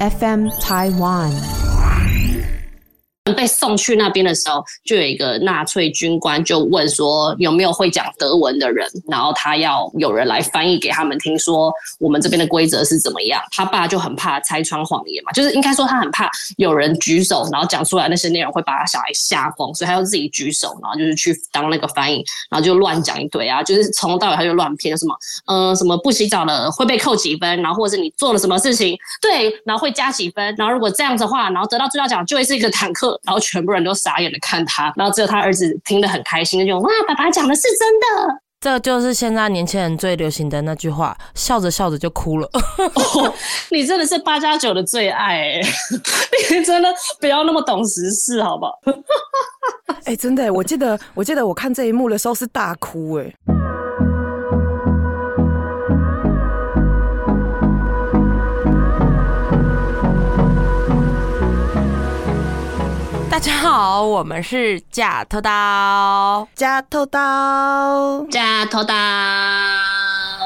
FM Taiwan。被送去那边的时候，就有一个纳粹军官就问说有没有会讲德文的人，然后他要有人来翻译给他们听，说我们这边的规则是怎么样。他爸就很怕拆穿谎言嘛，就是应该说他很怕有人举手，然后讲出来那些内容会把他小孩吓疯，所以他就自己举手，然后就是去当那个翻译，然后就乱讲一堆啊，就是从头到尾他就乱骗，什么嗯什么不洗澡了会被扣几分，然后或者是你做了什么事情，对，然后会加几分，然后如果这样子的话，然后得到最高奖就会是一个坦克。然后全部人都傻眼的看他，然后只有他儿子听得很开心，就哇，爸爸讲的是真的。这就是现在年轻人最流行的那句话，笑着笑着就哭了。你真的是八加九的最爱，你真的不要那么懂时事，好不好？哎，真的，我记得，我记得我看这一幕的时候是大哭，哎。家好，我们是假头刀，假头刀，假头刀。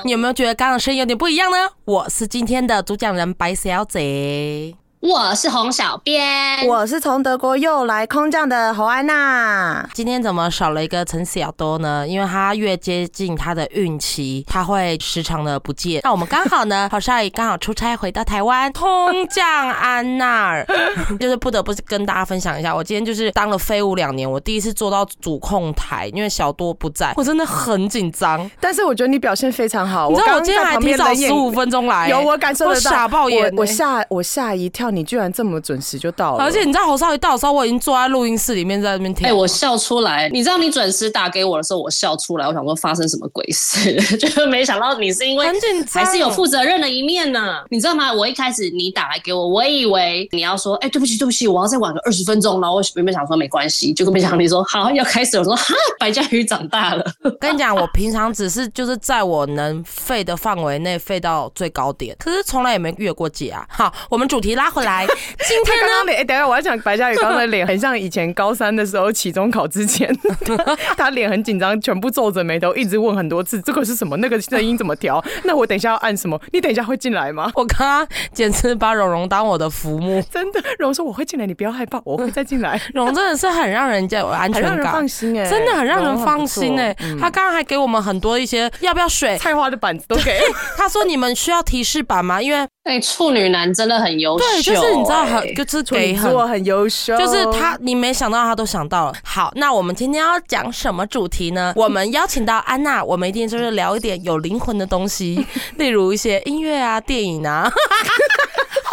你有没有觉得刚刚声音有点不一样呢？我是今天的主讲人白小姐。我是洪小编，我是从德国又来空降的侯安娜。今天怎么少了一个陈小多呢？因为他越接近他的孕期，他会时常的不见。那我们刚好呢，侯少爷刚好出差回到台湾，空降安娜，就是不得不跟大家分享一下，我今天就是当了飞舞两年，我第一次坐到主控台，因为小多不在，我真的很紧张。但是我觉得你表现非常好，你知道我今天还提早十五分钟来，有我感受得到，傻爆眼，我吓我吓一跳。你居然这么准时就到了，而且你知道侯少一到的时候，我已经坐在录音室里面在那边听。哎，我笑出来。你知道你准时打给我的时候，我笑出来。我想说发生什么鬼事，就是没想到你是因为还是有负责任的一面呢？你知道吗？我一开始你打来给我，我以为你要说，哎，对不起，对不起，我要再晚个二十分钟。然后我原本想说没关系，结果没想到你说好要开始。我说哈，白嘉鱼长大了。跟你讲，我平常只是就是在我能废的范围内废到最高点，可是从来也没越过界啊。好，我们主题拉回来。今天呢？哎，等下我要讲白嘉宇刚才脸很像以前高三的时候期中考之前，他脸很紧张，全部皱着眉头，一直问很多次这个是什么，那个声音怎么调？那我等一下要按什么？你等一下会进来吗？我刚刚简直把蓉蓉当我的浮木，真的。蓉说我会进来，你不要害怕，我会再进来。蓉真的是很让人家有安全感，放心哎，真的很让人放心哎。他刚刚还给我们很多一些要不要水菜花的板子都给。他说你们需要提示板吗？因为哎，处女男真的很优秀，对，就是你知道很就是给很。我很优秀，就是他，你没想到他都想到了。好，那我们今天要讲什么主题呢？我们邀请到安娜，我们一定就是聊一点有灵魂的东西，例如一些音乐啊、电影啊。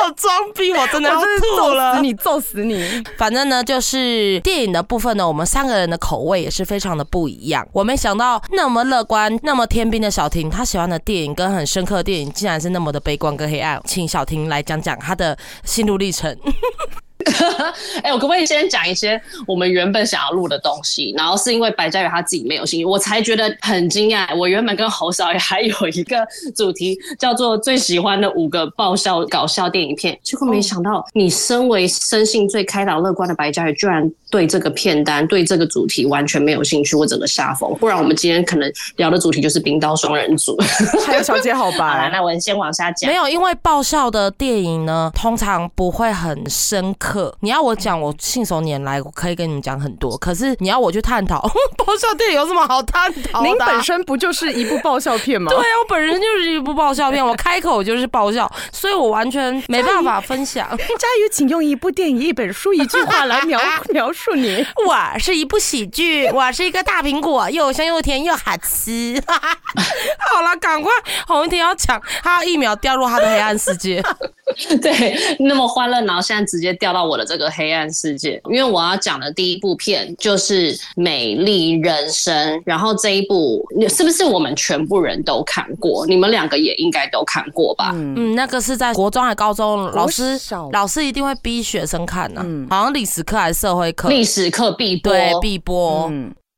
好装逼，我真的要吐了！你揍死你！反正呢，就是电影的部分呢，我们三个人的口味也是非常的不一样。我没想到那么乐观、那么天兵的小婷，她喜欢的电影跟很深刻的电影，竟然是那么的悲观跟黑暗。请小婷来讲讲她的心路历程。哎，我可不可以先讲一些我们原本想要录的东西？然后是因为白嘉宇他自己没有兴趣，我才觉得很惊讶。我原本跟侯少爷还有一个主题叫做最喜欢的五个爆笑搞笑电影片，结果没想到你身为生性最开朗乐观的白嘉宇，居然对这个片单、对这个主题完全没有兴趣，我整个下风。不然我们今天可能聊的主题就是冰刀双人组，还有小姐好吧？那我先往下讲。没有，因为爆笑的电影呢，通常不会很深刻。你要我讲，我信手拈来，我可以跟你们讲很多。可是你要我去探讨 爆笑电影有什么好探讨？您本身不就是一部爆笑片吗？对啊，我本身就是一部爆笑片，我开口就是爆笑，所以我完全没办法分享。佳宇，请用一部电影、一本书、一句话来描描述你。我是一部喜剧，我是一个大苹果，又香又甜又好吃。好了，赶快，洪一天要抢，他一秒掉入他的黑暗世界。对，那么欢乐，然后现在直接掉到我的这个黑暗世界。因为我要讲的第一部片就是《美丽人生》，然后这一部是不是我们全部人都看过？你们两个也应该都看过吧？嗯，那个是在国中还高中，老师老师一定会逼学生看呢。嗯，好像历史课还是社会课？历史课必播，对，必播。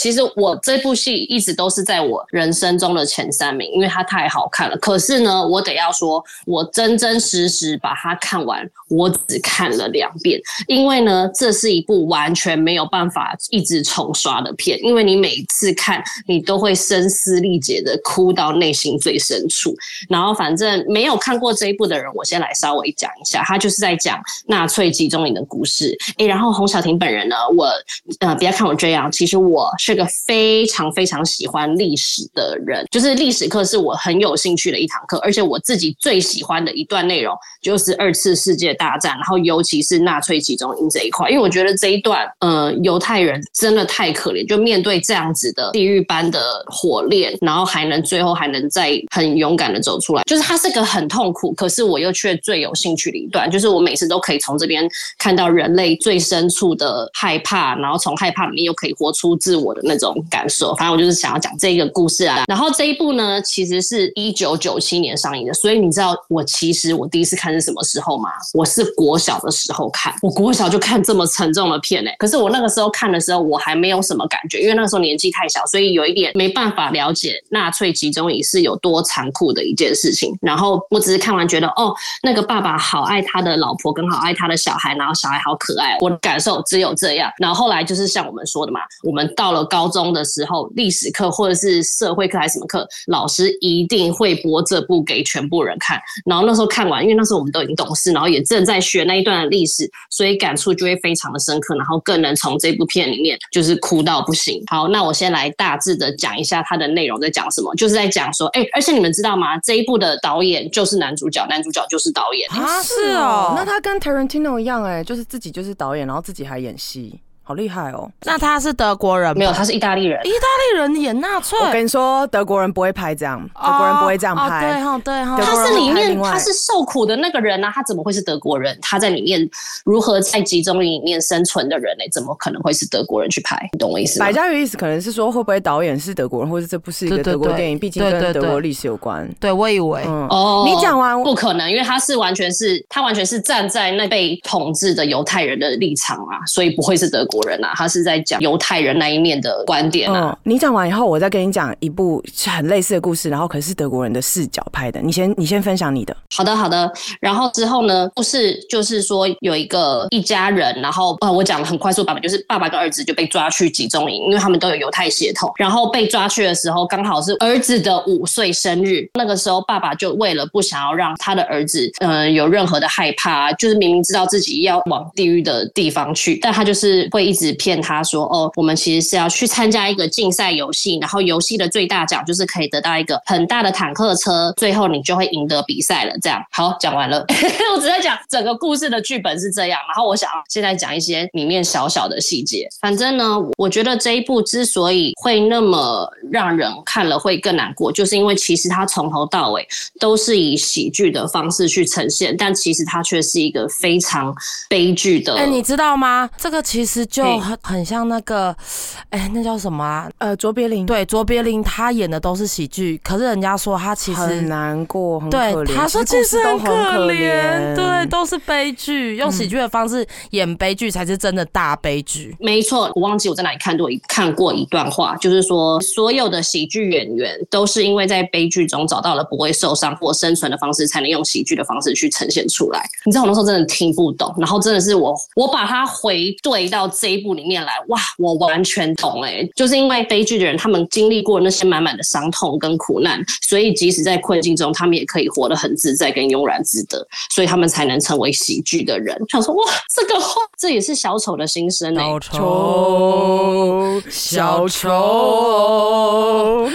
其实我这部戏一直都是在我人生中的前三名，因为它太好看了。可是呢，我得要说，我真真实实把它看完，我只看了两遍，因为呢，这是一部完全没有办法一直重刷的片，因为你每次看，你都会声嘶力竭的哭到内心最深处。然后，反正没有看过这一部的人，我先来稍微讲一下，他就是在讲纳粹集中营的故事。诶，然后洪小婷本人呢，我呃，不要看我这样，其实我是个非常非常喜欢历史的人，就是历史课是我很有兴趣的一堂课，而且我自己最喜欢的一段内容就是二次世界大战，然后尤其是纳粹集中营这一块，因为我觉得这一段，呃，犹太人真的太可怜，就面对这样子的地狱般的火炼，然后还能最后还能再很勇敢的走出来，就是它是个很痛苦，可是我又却最有兴趣的一段，就是我每次都可以从这边看到人类最深处的害怕，然后从害怕里面又可以活出自我的那种感受。反正我就是想要讲这个故事啊。然后这一部呢，其实是一九九七年上映的，所以你知道我其实我第一次看是什么时候吗？我是国小的时候看，我国小就看这么沉重的片哎。可是我那个时候看的时候，我还没有什么感觉，因为那个时候年纪太小，所以有一点没办法了解纳粹集中营是有多残酷的一件事情。然后我只是看完觉得，哦，那个爸爸好爱他的老婆，跟好爱他的小孩，然后小孩好可爱。我的感受只有这样。然后后来就是像我们说的嘛，我们到了高中的时候，历史课或者是社会课还是什么课，老师一定会播这部给全部人看。然后那时候看完，因为那时候我们都已经懂事，然后也正在学那一段的历史，所以感触就会非常的深刻，然后更能从这部片里面就是哭到不行。好，那我先来大致的讲一下它的内容在讲什么，就是在讲说，哎，而且你们知道吗？这一部的导演就是男主角，男主角就是导演啊，是哦，那他跟 Tarantino 一样，哎，就是自己就是导演，然后自己还演戏。好厉害哦！那他是德国人？没有，他是意大利人。意大利人演纳粹？我跟你说，德国人不会拍这样，德国人不会这样拍。对哈，对哈。他是里面他是受苦的那个人啊，他怎么会是德国人？他在里面如何在集中营里面生存的人呢？怎么可能会是德国人去拍？你懂我意思吗？百家鱼意思可能是说，会不会导演是德国人，或者这不是一个德国电影？毕竟跟德国历史有关。对，我以为哦，你讲完不可能，因为他是完全是他完全是站在那被统治的犹太人的立场啊，所以不会是德国人啊，他是在。讲犹太人那一面的观点啊！你讲完以后，我再跟你讲一部很类似的故事，然后可是德国人的视角拍的。你先，你先分享你的。好的，好的。然后之后呢？故事就是说有一个一家人，然后呃，我讲的很快速版本，就是爸爸跟儿子就被抓去集中营，因为他们都有犹太血统。然后被抓去的时候，刚好是儿子的五岁生日。那个时候，爸爸就为了不想要让他的儿子嗯有任何的害怕，就是明明知道自己要往地狱的地方去，但他就是会一直骗他。说哦，我们其实是要去参加一个竞赛游戏，然后游戏的最大奖就是可以得到一个很大的坦克车，最后你就会赢得比赛了。这样好，讲完了，我只在讲整个故事的剧本是这样，然后我想现在讲一些里面小小的细节。反正呢，我觉得这一部之所以会那么让人看了会更难过，就是因为其实它从头到尾都是以喜剧的方式去呈现，但其实它却是一个非常悲剧的。哎，你知道吗？这个其实就很很像。那个，哎，那叫什么啊？呃，卓别林。对，卓别林他演的都是喜剧，可是人家说他其实很难过，很可怜。他说其实很可怜，对，都是悲剧，用喜剧的方式演悲剧才是真的大悲剧。没错，我忘记我在哪里看过一看过一段话，就是说所有的喜剧演员都是因为在悲剧中找到了不会受伤或生存的方式，才能用喜剧的方式去呈现出来。你知道我那时候真的听不懂，然后真的是我我把它回对到这一部里面来。哇，我完全懂哎，就是因为悲剧的人，他们经历过那些满满的伤痛跟苦难，所以即使在困境中，他们也可以活得很自在跟悠然自得，所以他们才能成为喜剧的人。想说哇，这个话这也是小丑的心声哎，小丑，小丑。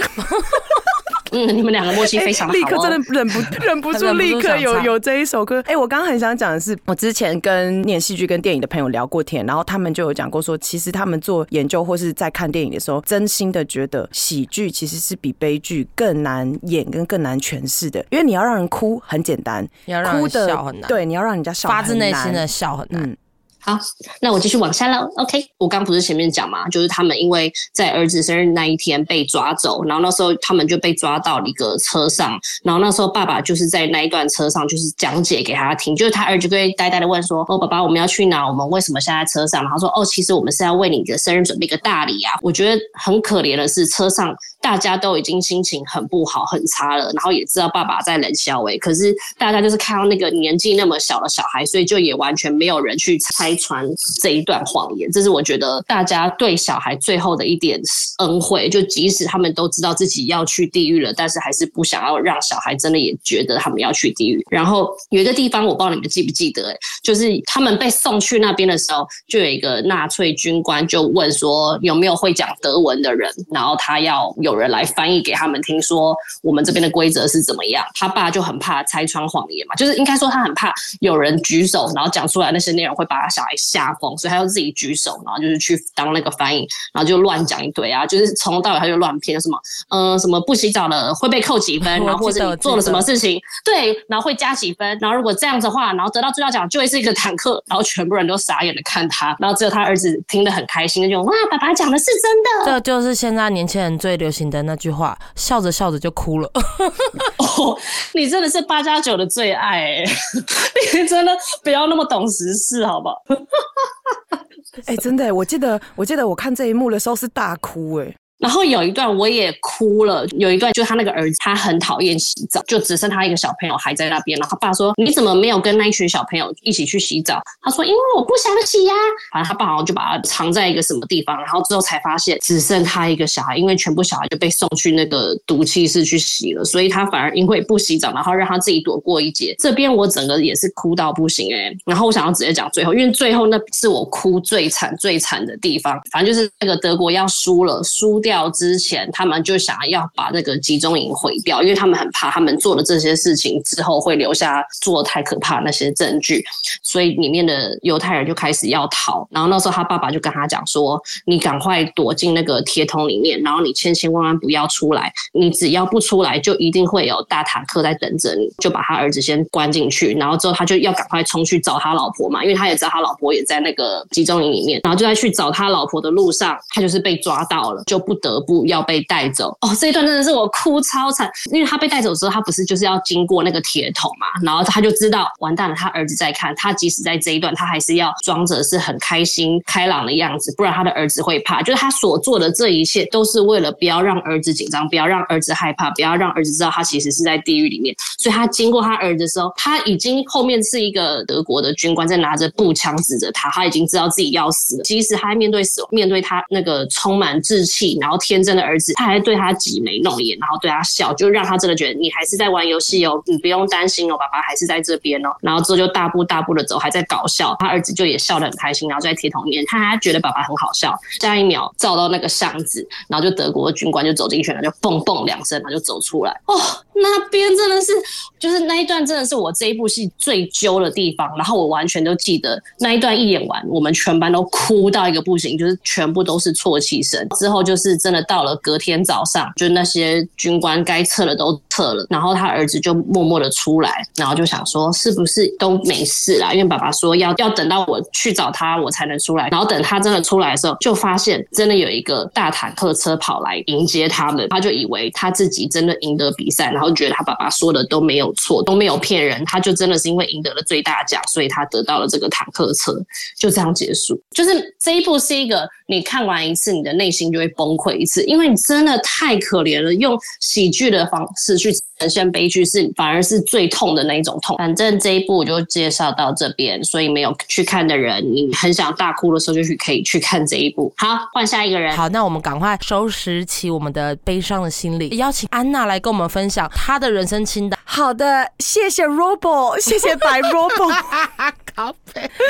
嗯，你们两个默契非常好。立刻真的忍不 忍不住，立刻有有这一首歌。哎，我刚刚很想讲的是，我之前跟念戏剧跟电影的朋友聊过天，然后他们就有讲过说，其实他们做研究或是在看电影的时候，真心的觉得喜剧其实是比悲剧更难演跟更难诠释的，因为你要让人哭很简单，哭的笑很难。对，你要让人家笑发自内心的笑很难。好，那我继续往下喽。OK，我刚不是前面讲嘛，就是他们因为在儿子生日那一天被抓走，然后那时候他们就被抓到一个车上，然后那时候爸爸就是在那一段车上就是讲解给他听，就是他儿子就会呆呆的问说：“哦，爸爸，我们要去哪？我们为什么现在车上？”然后说：“哦，其实我们是要为你的生日准备一个大礼啊。”我觉得很可怜的是车上。大家都已经心情很不好、很差了，然后也知道爸爸在冷笑诶，可是大家就是看到那个年纪那么小的小孩，所以就也完全没有人去猜拆穿这一段谎言。这是我觉得大家对小孩最后的一点恩惠，就即使他们都知道自己要去地狱了，但是还是不想要让小孩真的也觉得他们要去地狱。然后有一个地方我不知道你们记不记得，就是他们被送去那边的时候，就有一个纳粹军官就问说有没有会讲德文的人，然后他要。有人来翻译给他们听，说我们这边的规则是怎么样。他爸就很怕拆穿谎言嘛，就是应该说他很怕有人举手，然后讲出来那些内容会把他小孩吓疯，所以他就自己举手，然后就是去当那个翻译，然后就乱讲一堆啊，就是从头到尾他就乱编什么，嗯，什么不洗澡了会被扣几分，然后或者你做了什么事情，对，然后会加几分，然后如果这样子的话，然后得到最高奖就会是一个坦克，然后全部人都傻眼的看他，然后只有他儿子听得很开心，就哇，爸爸讲的是真的。这就是现在年轻人最流行。的那句话，笑着笑着就哭了。哦，你真的是八加九的最爱，你真的不要那么懂时事，好不好？哈 哎，真的，我记得，我记得我看这一幕的时候是大哭，哎。然后有一段我也哭了，有一段就他那个儿子，他很讨厌洗澡，就只剩他一个小朋友还在那边。然后他爸说：“你怎么没有跟那一群小朋友一起去洗澡？”他说：“因为我不想洗呀。”反正他爸好像就把他藏在一个什么地方，然后之后才发现只剩他一个小孩，因为全部小孩就被送去那个毒气室去洗了，所以他反而因为不洗澡，然后让他自己躲过一劫。这边我整个也是哭到不行哎。然后我想要直接讲最后，因为最后那是我哭最惨最惨的地方。反正就是那个德国要输了，输掉。掉之前，他们就想要把那个集中营毁掉，因为他们很怕他们做了这些事情之后会留下做太可怕那些证据，所以里面的犹太人就开始要逃。然后那时候他爸爸就跟他讲说：“你赶快躲进那个铁桶里面，然后你千千万万不要出来。你只要不出来，就一定会有大坦克在等着你。”就把他儿子先关进去，然后之后他就要赶快冲去找他老婆嘛，因为他也知道他老婆也在那个集中营里面。然后就在去找他老婆的路上，他就是被抓到了，就不。得不要被带走哦，这一段真的是我哭超惨，因为他被带走的时候，他不是就是要经过那个铁桶嘛，然后他就知道完蛋了，他儿子在看，他即使在这一段，他还是要装着是很开心开朗的样子，不然他的儿子会怕。就是他所做的这一切，都是为了不要让儿子紧张，不要让儿子害怕，不要让儿子知道他其实是在地狱里面。所以他经过他儿子的时候，他已经后面是一个德国的军官在拿着步枪指着他，他已经知道自己要死了。即使他面对死，面对他那个充满志气，然后。然后天真的儿子，他还对他挤眉弄眼，然后对他笑，就让他真的觉得你还是在玩游戏哦，你不用担心哦，爸爸还是在这边哦。然后之后就大步大步的走，还在搞笑，他儿子就也笑得很开心，然后在铁桶里面，他还觉得爸爸很好笑。下一秒照到那个巷子，然后就德国军官就走进去了，就蹦蹦两声，然后就走出来。哦，那边真的是，就是那一段真的是我这一部戏最揪的地方。然后我完全都记得那一段一演完，我们全班都哭到一个不行，就是全部都是啜泣声。之后就是。真的到了隔天早上，就那些军官该撤的都撤了，然后他儿子就默默的出来，然后就想说是不是都没事啦？因为爸爸说要要等到我去找他，我才能出来。然后等他真的出来的时候，就发现真的有一个大坦克车跑来迎接他们，他就以为他自己真的赢得比赛，然后觉得他爸爸说的都没有错，都没有骗人，他就真的是因为赢得了最大奖，所以他得到了这个坦克车，就这样结束。就是这一部是一个你看完一次，你的内心就会崩溃。一次，因为你真的太可怜了，用喜剧的方式去人生悲剧，是反而是最痛的那一种痛。反正这一部我就介绍到这边，所以没有去看的人，你很想大哭的时候，就去可以去看这一部。好，换下一个人。好，那我们赶快收拾起我们的悲伤的心理，邀请安娜来跟我们分享她的人生清单。好的，谢谢 Robo，谢谢白 Robo。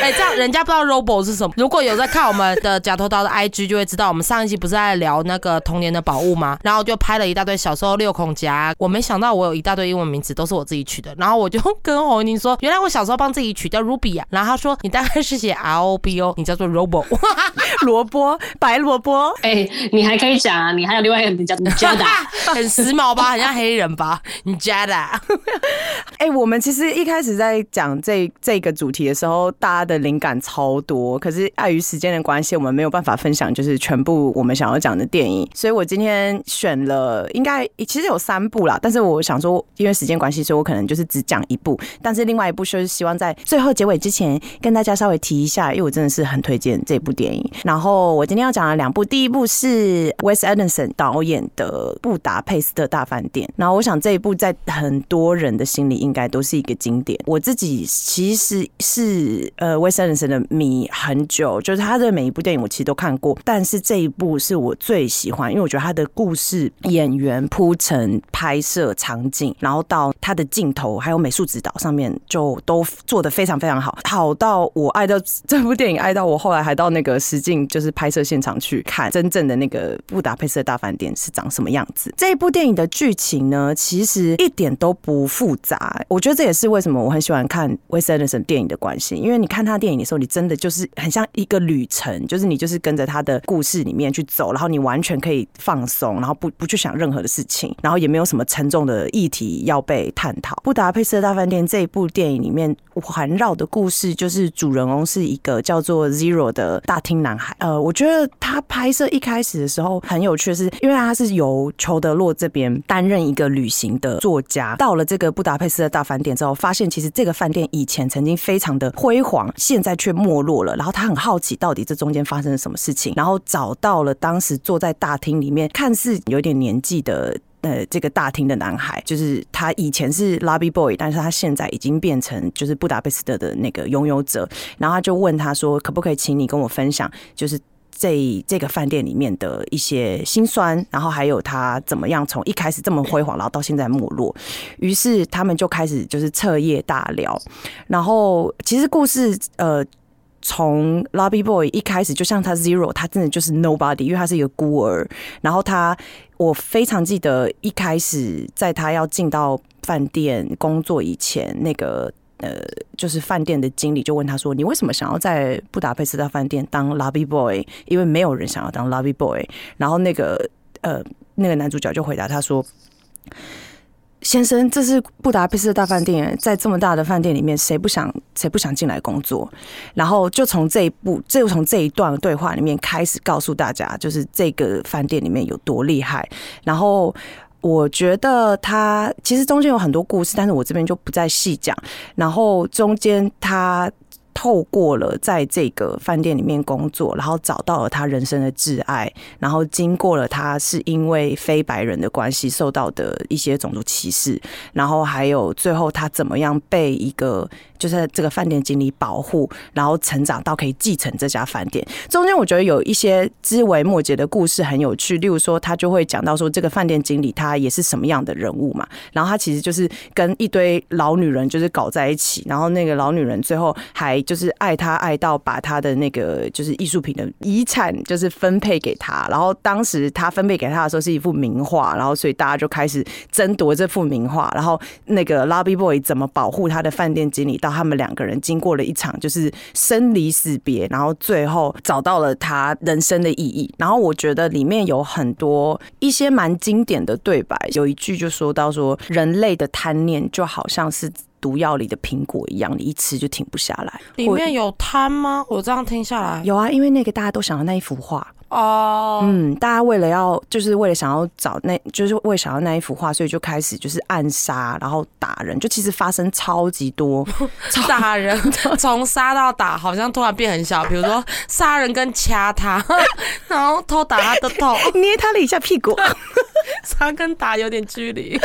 哎，这样人家不知道 Robo 是什么。如果有在看我们的假头刀的 IG，就会知道我们上一期不是在聊那个童年的宝物吗？然后就拍了一大堆小时候六孔夹。我没想到我有一大堆英文名字都是我自己取的。然后我就跟红宁说，原来我小时候帮自己取叫 Ruby 啊。然后他说你大概是写 R O B O，你叫做 Robo，萝卜，白萝卜。哎，你还可以讲啊，你还有另外一个名叫 Jada，很时髦吧？很像黑人吧？Jada。哎，我们其实一开始在讲这这个主题的时候。时候大家的灵感超多，可是碍于时间的关系，我们没有办法分享就是全部我们想要讲的电影，所以我今天选了应该其实有三部啦，但是我想说因为时间关系，所以我可能就是只讲一部，但是另外一部就是希望在最后结尾之前跟大家稍微提一下，因为我真的是很推荐这部电影。然后我今天要讲的两部，第一部是 Wes Anderson 导演的《布达佩斯特大饭店》，然后我想这一部在很多人的心里应该都是一个经典。我自己其实是呃 Wes Anderson 的迷很久，就是他的每一部电影我其实都看过，但是这一部是我最喜欢，因为我觉得他的故事、演员铺陈、拍摄场景，然后到他的镜头还有美术指导上面，就都做的非常非常好，好到我爱到这部电影，爱到我后来还到那个实境就是拍摄现场去看真正的那个布达佩斯的大饭店是长什么样子。这一部电影的剧情呢，其实一点都不复杂，我觉得这也是为什么我很喜欢看 Wes Anderson 电影的关系，因为你看他电影的时候，你真的就是很像一个旅程，就是你就是跟着他的故事里面去走，然后你完全可以放松，然后不不去想任何的事情，然后也没有什么沉重的议题要被探讨。布达佩斯的大饭店这一部电影里面环绕的故事，就是主人公是一个叫做 Zero 的大厅男孩。呃，我觉得他拍摄一开始的时候很有趣，是因为他是由裘德洛这边担任一个旅行的作家，到了这个布达佩斯的大饭店之后，发现其实这个饭店以前曾经非常的辉煌，现在却没落了。然后他很好奇，到底这中间发生了什么事情，然后找到了当时坐在大厅里面看似有点年纪的。呃，这个大厅的男孩，就是他以前是 lobby boy，但是他现在已经变成就是布达佩斯特的那个拥有者。然后他就问他说：“可不可以请你跟我分享，就是这这个饭店里面的一些辛酸，然后还有他怎么样从一开始这么辉煌，然后到现在没落。”于是他们就开始就是彻夜大聊。然后其实故事呃。从 Lobby Boy 一开始，就像他 Zero，他真的就是 Nobody，因为他是一个孤儿。然后他，我非常记得一开始在他要进到饭店工作以前，那个呃，就是饭店的经理就问他说：“你为什么想要在布达佩斯大饭店当 Lobby Boy？因为没有人想要当 Lobby Boy。”然后那个呃，那个男主角就回答他说。先生，这是布达佩斯大饭店，在这么大的饭店里面，谁不想谁不想进来工作？然后就从这一步，就从这一段对话里面开始告诉大家，就是这个饭店里面有多厉害。然后我觉得他其实中间有很多故事，但是我这边就不再细讲。然后中间他。透过了在这个饭店里面工作，然后找到了他人生的挚爱，然后经过了他是因为非白人的关系受到的一些种族歧视，然后还有最后他怎么样被一个就是这个饭店经理保护，然后成长到可以继承这家饭店。中间我觉得有一些枝微末节的故事很有趣，例如说他就会讲到说这个饭店经理他也是什么样的人物嘛，然后他其实就是跟一堆老女人就是搞在一起，然后那个老女人最后还。就是爱他爱到把他的那个就是艺术品的遗产就是分配给他，然后当时他分配给他的时候是一幅名画，然后所以大家就开始争夺这幅名画，然后那个 Lobby Boy 怎么保护他的饭店经理，到他们两个人经过了一场就是生离死别，然后最后找到了他人生的意义。然后我觉得里面有很多一些蛮经典的对白，有一句就说到说人类的贪念就好像是。毒药里的苹果一样，你一吃就停不下来。里面有贪吗？我这样听下来有啊，因为那个大家都想要那一幅画。哦，嗯，大家为了要，就是为了想要找那，就是为了想要那一幅画，所以就开始就是暗杀，然后打人，就其实发生超级多 打人，从杀到打，好像突然变很小。比如说杀人跟掐他，然后偷打他的头，捏他了一下屁股，杀跟打有点距离。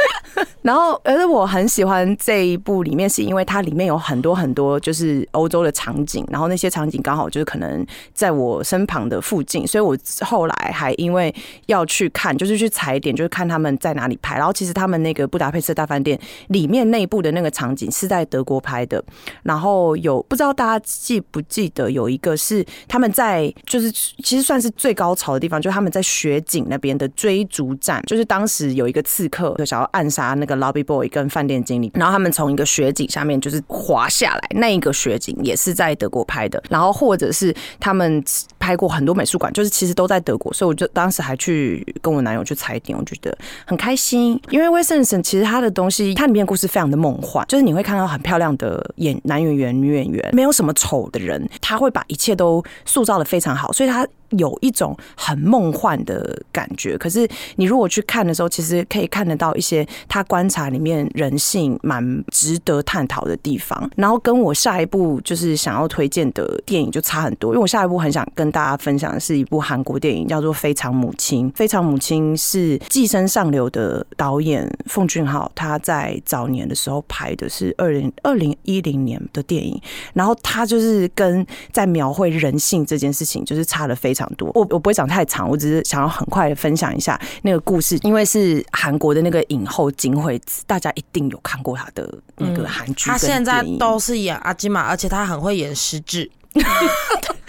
然后，而且我很喜欢这一部里面，是因为它里面有很多很多就是欧洲的场景，然后那些场景刚好就是可能在我身旁的附近，所以我。后来还因为要去看，就是去踩点，就是看他们在哪里拍。然后其实他们那个布达佩斯大饭店里面内部的那个场景是在德国拍的。然后有不知道大家记不记得有一个是他们在就是其实算是最高潮的地方，就是他们在雪景那边的追逐战。就是当时有一个刺客就想要暗杀那个 lobby boy 跟饭店经理，然后他们从一个雪景下面就是滑下来，那一个雪景也是在德国拍的。然后或者是他们拍过很多美术馆，就是其其实都在德国，所以我就当时还去跟我男友去踩点，我觉得很开心。因为威森森其实他的东西，他里面故事非常的梦幻，就是你会看到很漂亮的演男演员、女演员，没有什么丑的人，他会把一切都塑造的非常好，所以他。有一种很梦幻的感觉，可是你如果去看的时候，其实可以看得到一些他观察里面人性蛮值得探讨的地方。然后跟我下一部就是想要推荐的电影就差很多，因为我下一部很想跟大家分享的是一部韩国电影，叫做《非常母亲》。《非常母亲》是《寄生上流》的导演奉俊昊他在早年的时候拍的是二零二零一零年的电影，然后他就是跟在描绘人性这件事情就是差了非常。多我我不会讲太长，我只是想要很快的分享一下那个故事，因为是韩国的那个影后金惠子，大家一定有看过她的那个韩剧。她现在都是演阿基玛，而且她很会演失智。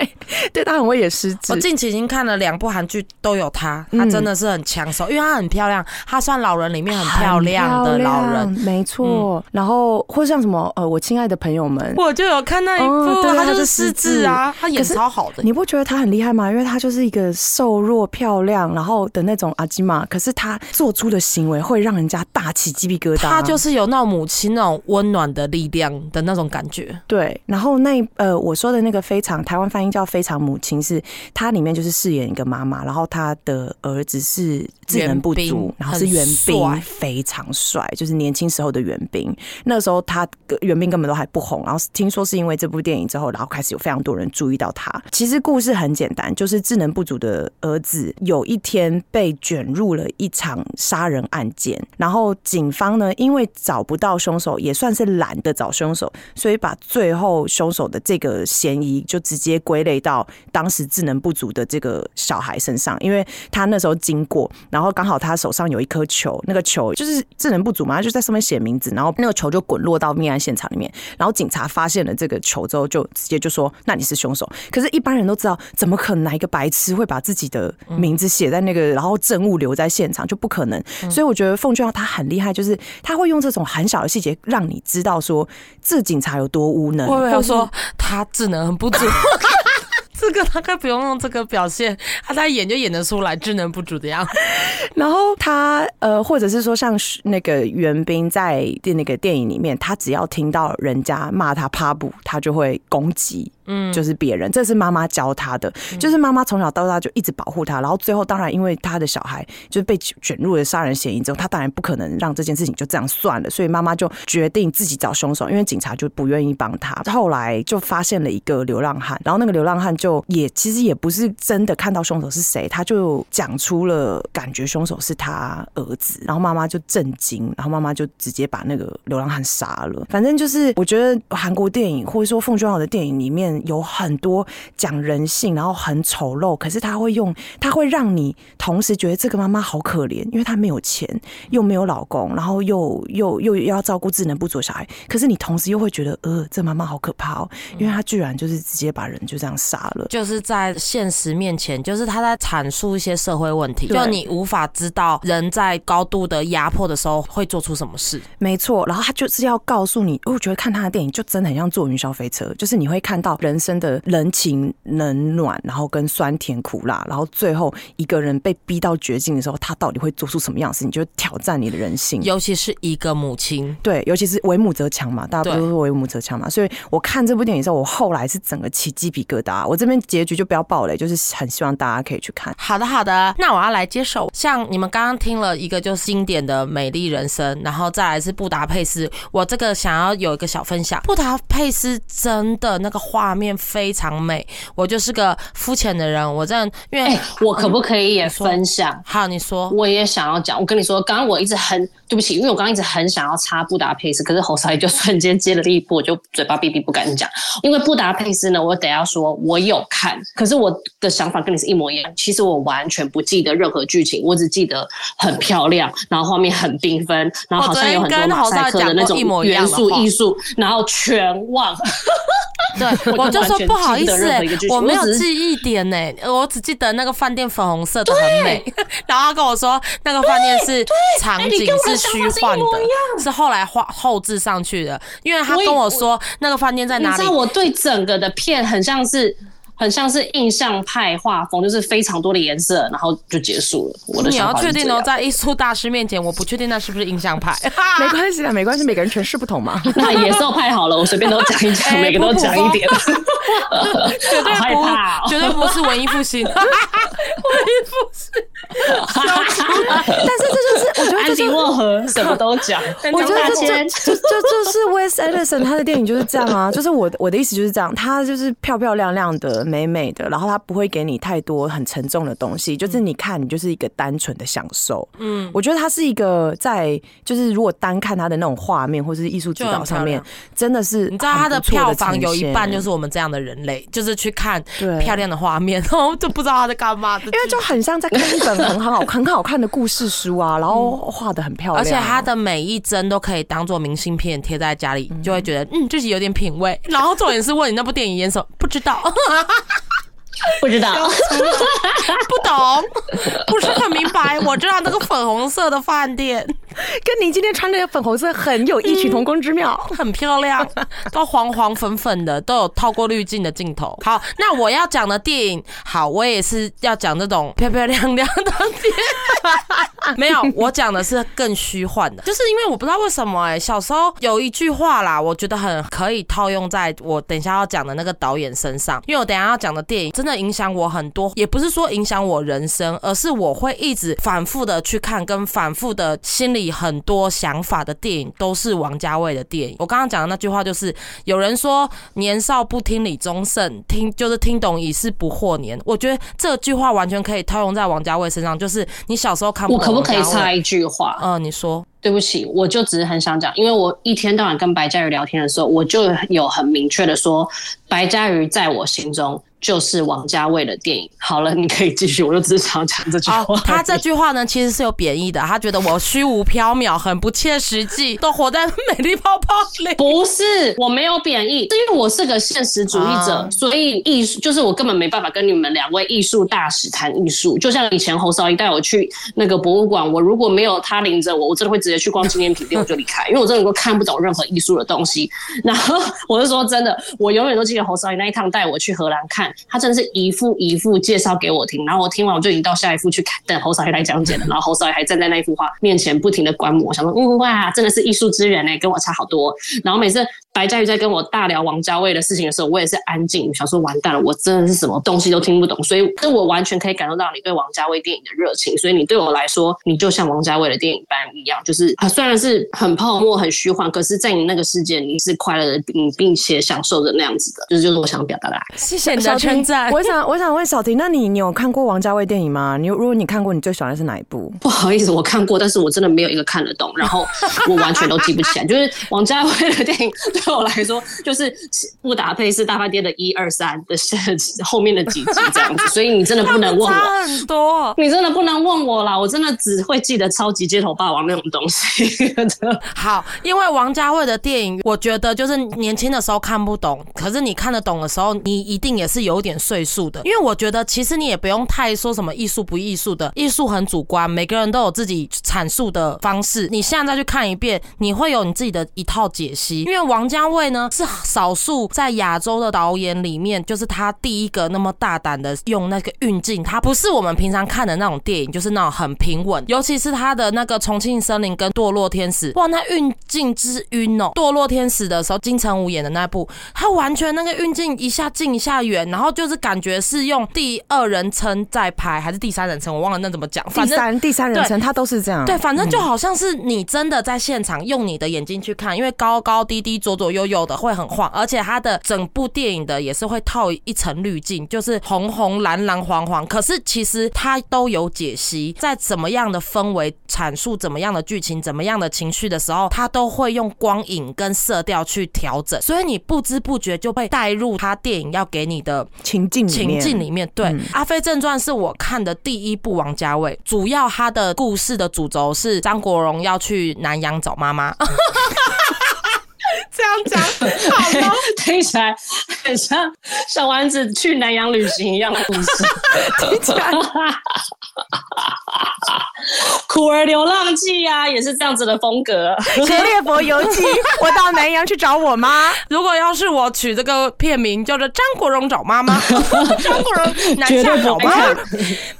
对，对他很会演狮子。我近期已经看了两部韩剧，都有他，他真的是很抢手，因为他很漂亮，他算老人里面很漂亮的老人，没错。然后或像什么呃，我亲爱的朋友们，我就有看那一部，他就是狮子啊，他演超好的。你不觉得他很厉害吗？因为他就是一个瘦弱漂亮，然后的那种阿基玛，可是他做出的行为会让人家大起鸡皮疙瘩。他就是有那种母亲那种温暖的力量的那种感觉。对，然后那呃，我说的那个非常台湾翻译叫非常母亲，是它里面就是饰演一个妈妈，然后她的儿子是智能不足，然后是袁兵，非常帅，就是年轻时候的袁兵。那时候他袁兵根本都还不红，然后听说是因为这部电影之后，然后开始有非常多人注意到他。其实故事很简单，就是智能不足的儿子有一天被卷入了一场杀人案件，然后警方呢因为找不到凶手，也算是懒得找凶手，所以把最后凶手的这个嫌疑就直接归类到当时智能不足的这个小孩身上，因为他那时候经过，然后刚好他手上有一颗球，那个球就是智能不足嘛，他就在上面写名字，然后那个球就滚落到命案现场里面，然后警察发现了这个球之后，就直接就说：“那你是凶手。”可是，一般人都知道，怎么可能哪一个白痴会把自己的名字写在那个，然后证物留在现场，就不可能。所以我觉得奉劝他很厉害，就是他会用这种很小的细节，让你知道说这警察有多无能，或者说他智能很不足。这个大概不用用这个表现，他在演就演得出来智能不足的样子。然后他呃，或者是说像那个袁冰在那个电影里面，他只要听到人家骂他趴布，他就会攻击。嗯，就是别人，这是妈妈教他的，就是妈妈从小到大就一直保护他，然后最后当然因为他的小孩就是被卷入了杀人嫌疑之后，他当然不可能让这件事情就这样算了，所以妈妈就决定自己找凶手，因为警察就不愿意帮他。后来就发现了一个流浪汉，然后那个流浪汉就也其实也不是真的看到凶手是谁，他就讲出了感觉凶手是他儿子，然后妈妈就震惊，然后妈妈就直接把那个流浪汉杀了。反正就是我觉得韩国电影或者说奉俊昊的电影里面。有很多讲人性，然后很丑陋，可是他会用，他会让你同时觉得这个妈妈好可怜，因为她没有钱，又没有老公，然后又又又要照顾智能不足小孩，可是你同时又会觉得，呃，这妈妈好可怕哦，因为她居然就是直接把人就这样杀了，就是在现实面前，就是他在阐述一些社会问题，就你无法知道人在高度的压迫的时候会做出什么事，没错，然后他就是要告诉你，我觉得看他的电影就真的很像坐云霄飞车，就是你会看到人。人生的人情冷暖，然后跟酸甜苦辣，然后最后一个人被逼到绝境的时候，他到底会做出什么样子？你就挑战你的人性，尤其是一个母亲，对，尤其是为母则强嘛，大家不都是为母则强嘛？所以我看这部电影的时候，我后来是整个起鸡皮疙瘩。我这边结局就不要爆雷，就是很希望大家可以去看。好的，好的，那我要来接手。像你们刚刚听了一个就是经典的美丽人生，然后再来是布达佩斯。我这个想要有一个小分享，布达佩斯真的那个画面。面非常美，我就是个肤浅的人，我这样因为我可不可以也分享？好，你说，我也想要讲。我跟你说，刚刚我一直很对不起，因为我刚刚一直很想要插布达佩斯，可是侯少爷就瞬间接了第一步，我就嘴巴闭闭不敢讲。因为布达佩斯呢，我等下说我有看，可是我的想法跟你是一模一样。其实我完全不记得任何剧情，我只记得很漂亮，然后画面很缤纷，然后好像有很多马赛克的那种元素艺术，然后全忘。对，我就说不好意思，我没有记忆点呢，我只记得那个饭店粉红色的很美，然后他跟我说那个饭店是场景是虚幻的，是后来画后置上去的，因为他跟我说那个饭店在哪里。你知道我对整个的片很像是。很像是印象派画风，就是非常多的颜色，然后就结束了。我的你要确定哦，在艺术大师面前，我不确定那是不是印象派。没关系啊，没关系，每个人诠释不同嘛。那野兽派好了，我随便都讲一讲，哎 每个都讲一点。绝对不 绝对不是文艺复兴。文艺复兴，但是这就是我觉得安迪沃荷什么都讲，我觉得这张大千这这这就是 Wes Anderson 他的电影就是这样啊，就是我我的意思就是这样，他就是漂漂亮亮的、美美的，然后他不会给你太多很沉重的东西，就是你看你就是一个单纯的享受。嗯，我觉得它是一个在就是如果单看它的那种画面或是艺术指导上面，真的是你知道它的票房有一半就是我们这样的人类，就是去看漂亮的画面，然后就不知道他在干嘛的。因为就很像在看一本很好很好看的故事书啊，然后画的很漂亮，而且它的每一帧都可以当做明信片贴在家里，就会觉得嗯自己有点品味。然后重点是问你那部电影演什么，不知道，不知道。不懂，不是很明白。我知道那个粉红色的饭店 跟你今天穿的粉红色很有异曲同工之妙。很漂亮，都黄黄粉粉的，都有透过滤镜的镜头。好，那我要讲的电影，好，我也是要讲这种漂漂亮亮的电影。没有，我讲的是更虚幻的，就是因为我不知道为什么哎、小时候有一句话啦，我觉得很可以套用在我等一下要讲的那个导演身上，因为我等一下要讲的电影真的影响我很多，也不是说影响我人生，而是我会一直反复的去看，跟反复的心里很多想法的电影都是王家卫的电影。我刚刚讲的那句话就是，有人说年少不听李宗盛，听就是听懂已是不惑年。我觉得这句话完全可以套用在王家卫身上，就是你小时候看不懂我可不可以插一句话？嗯、你说，对不起，我就只是很想讲，因为我一天到晚跟白嘉瑜聊天的时候，我就有很明确的说，白嘉瑜在我心中就是王家卫的电影。好了，你可以继续，我就只是想讲这句话。，哦他这句话呢其实是有贬义的，他觉得我虚无缥缈，很不切实际，都活在美丽泡泡里。不是，我没有贬义，是因为我是个现实主义者，啊所以艺术就是我根本没办法跟你们两位艺术大使谈艺术。就像以前侯少一带我去那个博物馆，我如果没有他领着我，我真的会直接去逛纪念品店我就离开，因为我真的都看不懂任何艺术的东西。然后我就说真的，我永远都记得侯少一那一趟带我去荷兰看，他真的是一幅一幅介绍给我听，然后我听完我就已经到下一幅去看，等侯少爷来讲解了。然后侯少爷还站在那一幅画面前不停的观摩，我想说，嗯哇，真的是艺术之人哎、跟我差好多。然后每次白嘉瑜在跟我大聊王家卫的事情的时候，我也是安静，想说完蛋了，我真的是什么东西都听不懂。所以，这我完全可以感受到你对王家卫电影的热情。所以，你对我来说，你就像王家卫的电影般一样，就是啊，虽然是很泡沫、很虚幻，可是在你那个世界，你是快乐的，并并且享受着那样子的。就是就是我想表达的爱。谢谢你的小婷称赞。我想我想问小婷，那你你有看过王家卫电影吗？你如果你看过，你最喜欢的是哪一部？不好意思，我看过，但是我真的没有一个看得懂，然后我完全都记不起来。就是王家卫的电影对我来说，就是布达佩斯大饭店的一二三的后面的几集这样子，所以你真的不能问我。很多。你真的不能问我啦，我真的只会记得超级街头霸王那种东西。好，因为王家卫的电影，我觉得就是年轻的时候看不懂，可是你看得懂的时候，你一定也是有有点岁数的。因为我觉得其实你也不用太说什么艺术不艺术的，艺术很主观，每个人都有自己阐述的方式。你现在再去看一遍，你会有你自己的一套解析。因为王家卫呢是少数在亚洲的导演里面，就是他第一个那么大胆的用那个运镜，他不是我们平常看的那种电影，就是那种很平稳，尤其是他的那个重庆森林跟堕落天使，哇，那运镜之晕哦！堕落天使的时候，金城武演的那部，他完全那个运镜一下近一下远，然后就是感觉是用第二人称在拍，还是第三人称，我忘了那怎么讲，第反正。三第三人称，他都是这样。对，反正就好像是你真的在现场用你的眼睛去看，因为高高低低、左左右右的会很晃，而且它的整部电影的也是会套一层滤镜，就是红红、蓝蓝、黄黄。可是其实它都有解析，在怎么样的氛围阐述怎么样的剧情、怎么样的情绪的时候，它都会用光影跟色调去调整，所以你不知不觉就被带入他电影要给你的情境里情面，境里面，对，嗯阿飞正传》是我看的第一部王家卫，主要他的故事的主轴是张国荣要去南洋找妈妈。这样讲好吗？听起来很像小丸子去南洋旅行一样的故事。苦儿流浪记啊，也是这样子的风格。《格列佛游记》，我到南洋去找我妈。如果要是我取这个片名叫做《张国荣找妈妈 》，张国荣南下找妈妈，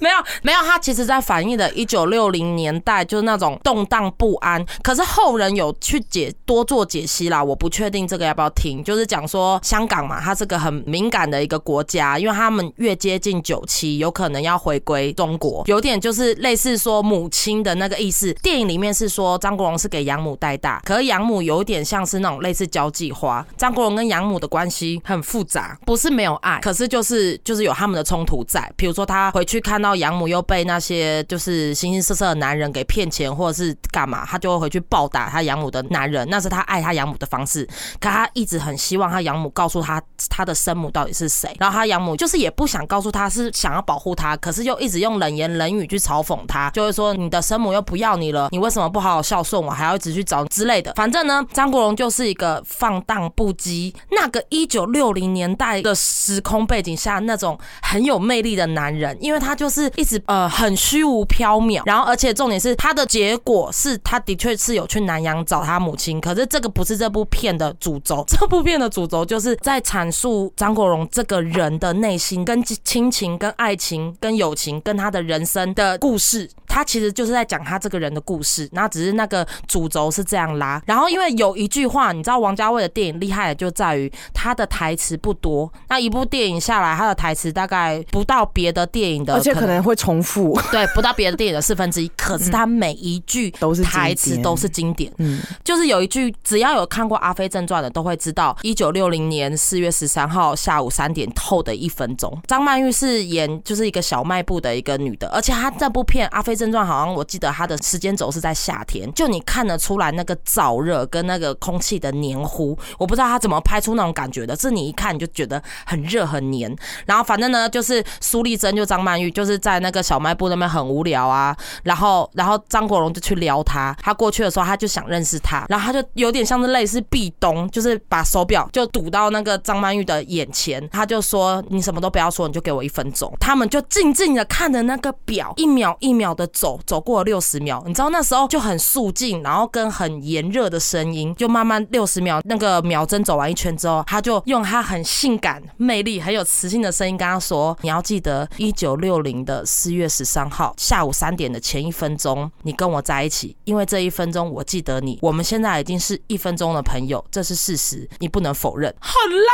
没有没有，他其实在反映的一九六零年代就是那种动荡不安。可是后人有去解多做解析啦，我不确定这个要不要听，就是讲说香港嘛，它是个很敏感的一个国家，因为他们越接近九七，有可能要回归中国，有点就是类似说母亲的那个意思。电影里面是说张国荣是给养母带大，可是养母有点像是那种类似交际花。张国荣跟养母的关系很复杂，不是没有爱，可是就是就是有他们的冲突在。比如说他回去看到养母又被那些就是形形色色的男人给骗钱或者是干嘛，他就会回去暴打他养母的男人，那是他爱他养母的方式。可他一直很希望他养母告诉他他的生母到底是谁，然后他养母就是也不想告诉他，是想要保护他，可是又一直用冷言冷语去嘲讽他，就会说你的生母又不要你了，你为什么不好好孝顺我，还要一直去找之类的。反正呢，张国荣就是一个放荡不羁，那个一九六零年代的时空背景下那种很有魅力的男人，因为他就是一直呃很虚无缥缈，然后而且重点是他的结果是他的确是有去南洋找他母亲，可是这个不是这部片的主轴，这部片的主轴就是在阐述张国荣这个人的内心跟亲情、跟爱情、跟友情、跟他的人生的故事。他其实就是在讲他这个人的故事，那只是那个主轴是这样拉。然后因为有一句话，你知道王家卫的电影厉害的就在于他的台词不多，那一部电影下来，他的台词大概不到别的电影的，而且可能会重复。对，不到别的电影的四分之一，可是他每一句都是台词都是经典。嗯，就是有一句，只要有看过《阿飞正传》的，都会知道，一九六零年四月十三号下午三点后的一分钟，张曼玉是演就是一个小卖部的一个女的，而且她这部片《阿飞症状》好像我记得她的时间轴是在夏天，就你看得出来那个燥热跟那个空气的黏糊，我不知道他怎么拍出那种感觉的，是你一看你就觉得很热很黏。然后反正呢，就是苏丽珍就张曼玉就是在那个小卖部那边很无聊啊，然后然后张国荣就去撩她，他过去的时候他就想认识她，然后他就有点像是类似壁咚，就是把手表就堵到那个张曼玉的眼前，他就说你什么都不要说，你就给我一分钟。他们就静静的看着那个表，一秒一秒的走，走过了六十秒，你知道那时候就很肃静，然后跟很炎热的声音，就慢慢六十秒那个秒针走完一圈之后，他就用他很性感、魅力、很有磁性的声音跟他说：“你要记得一九六零的四月十三号下午三点的前一分钟，你跟我在一起，因为这一分钟我记得你。我们现在已经是一分钟的朋友，这是事实，你不能否认。”很浪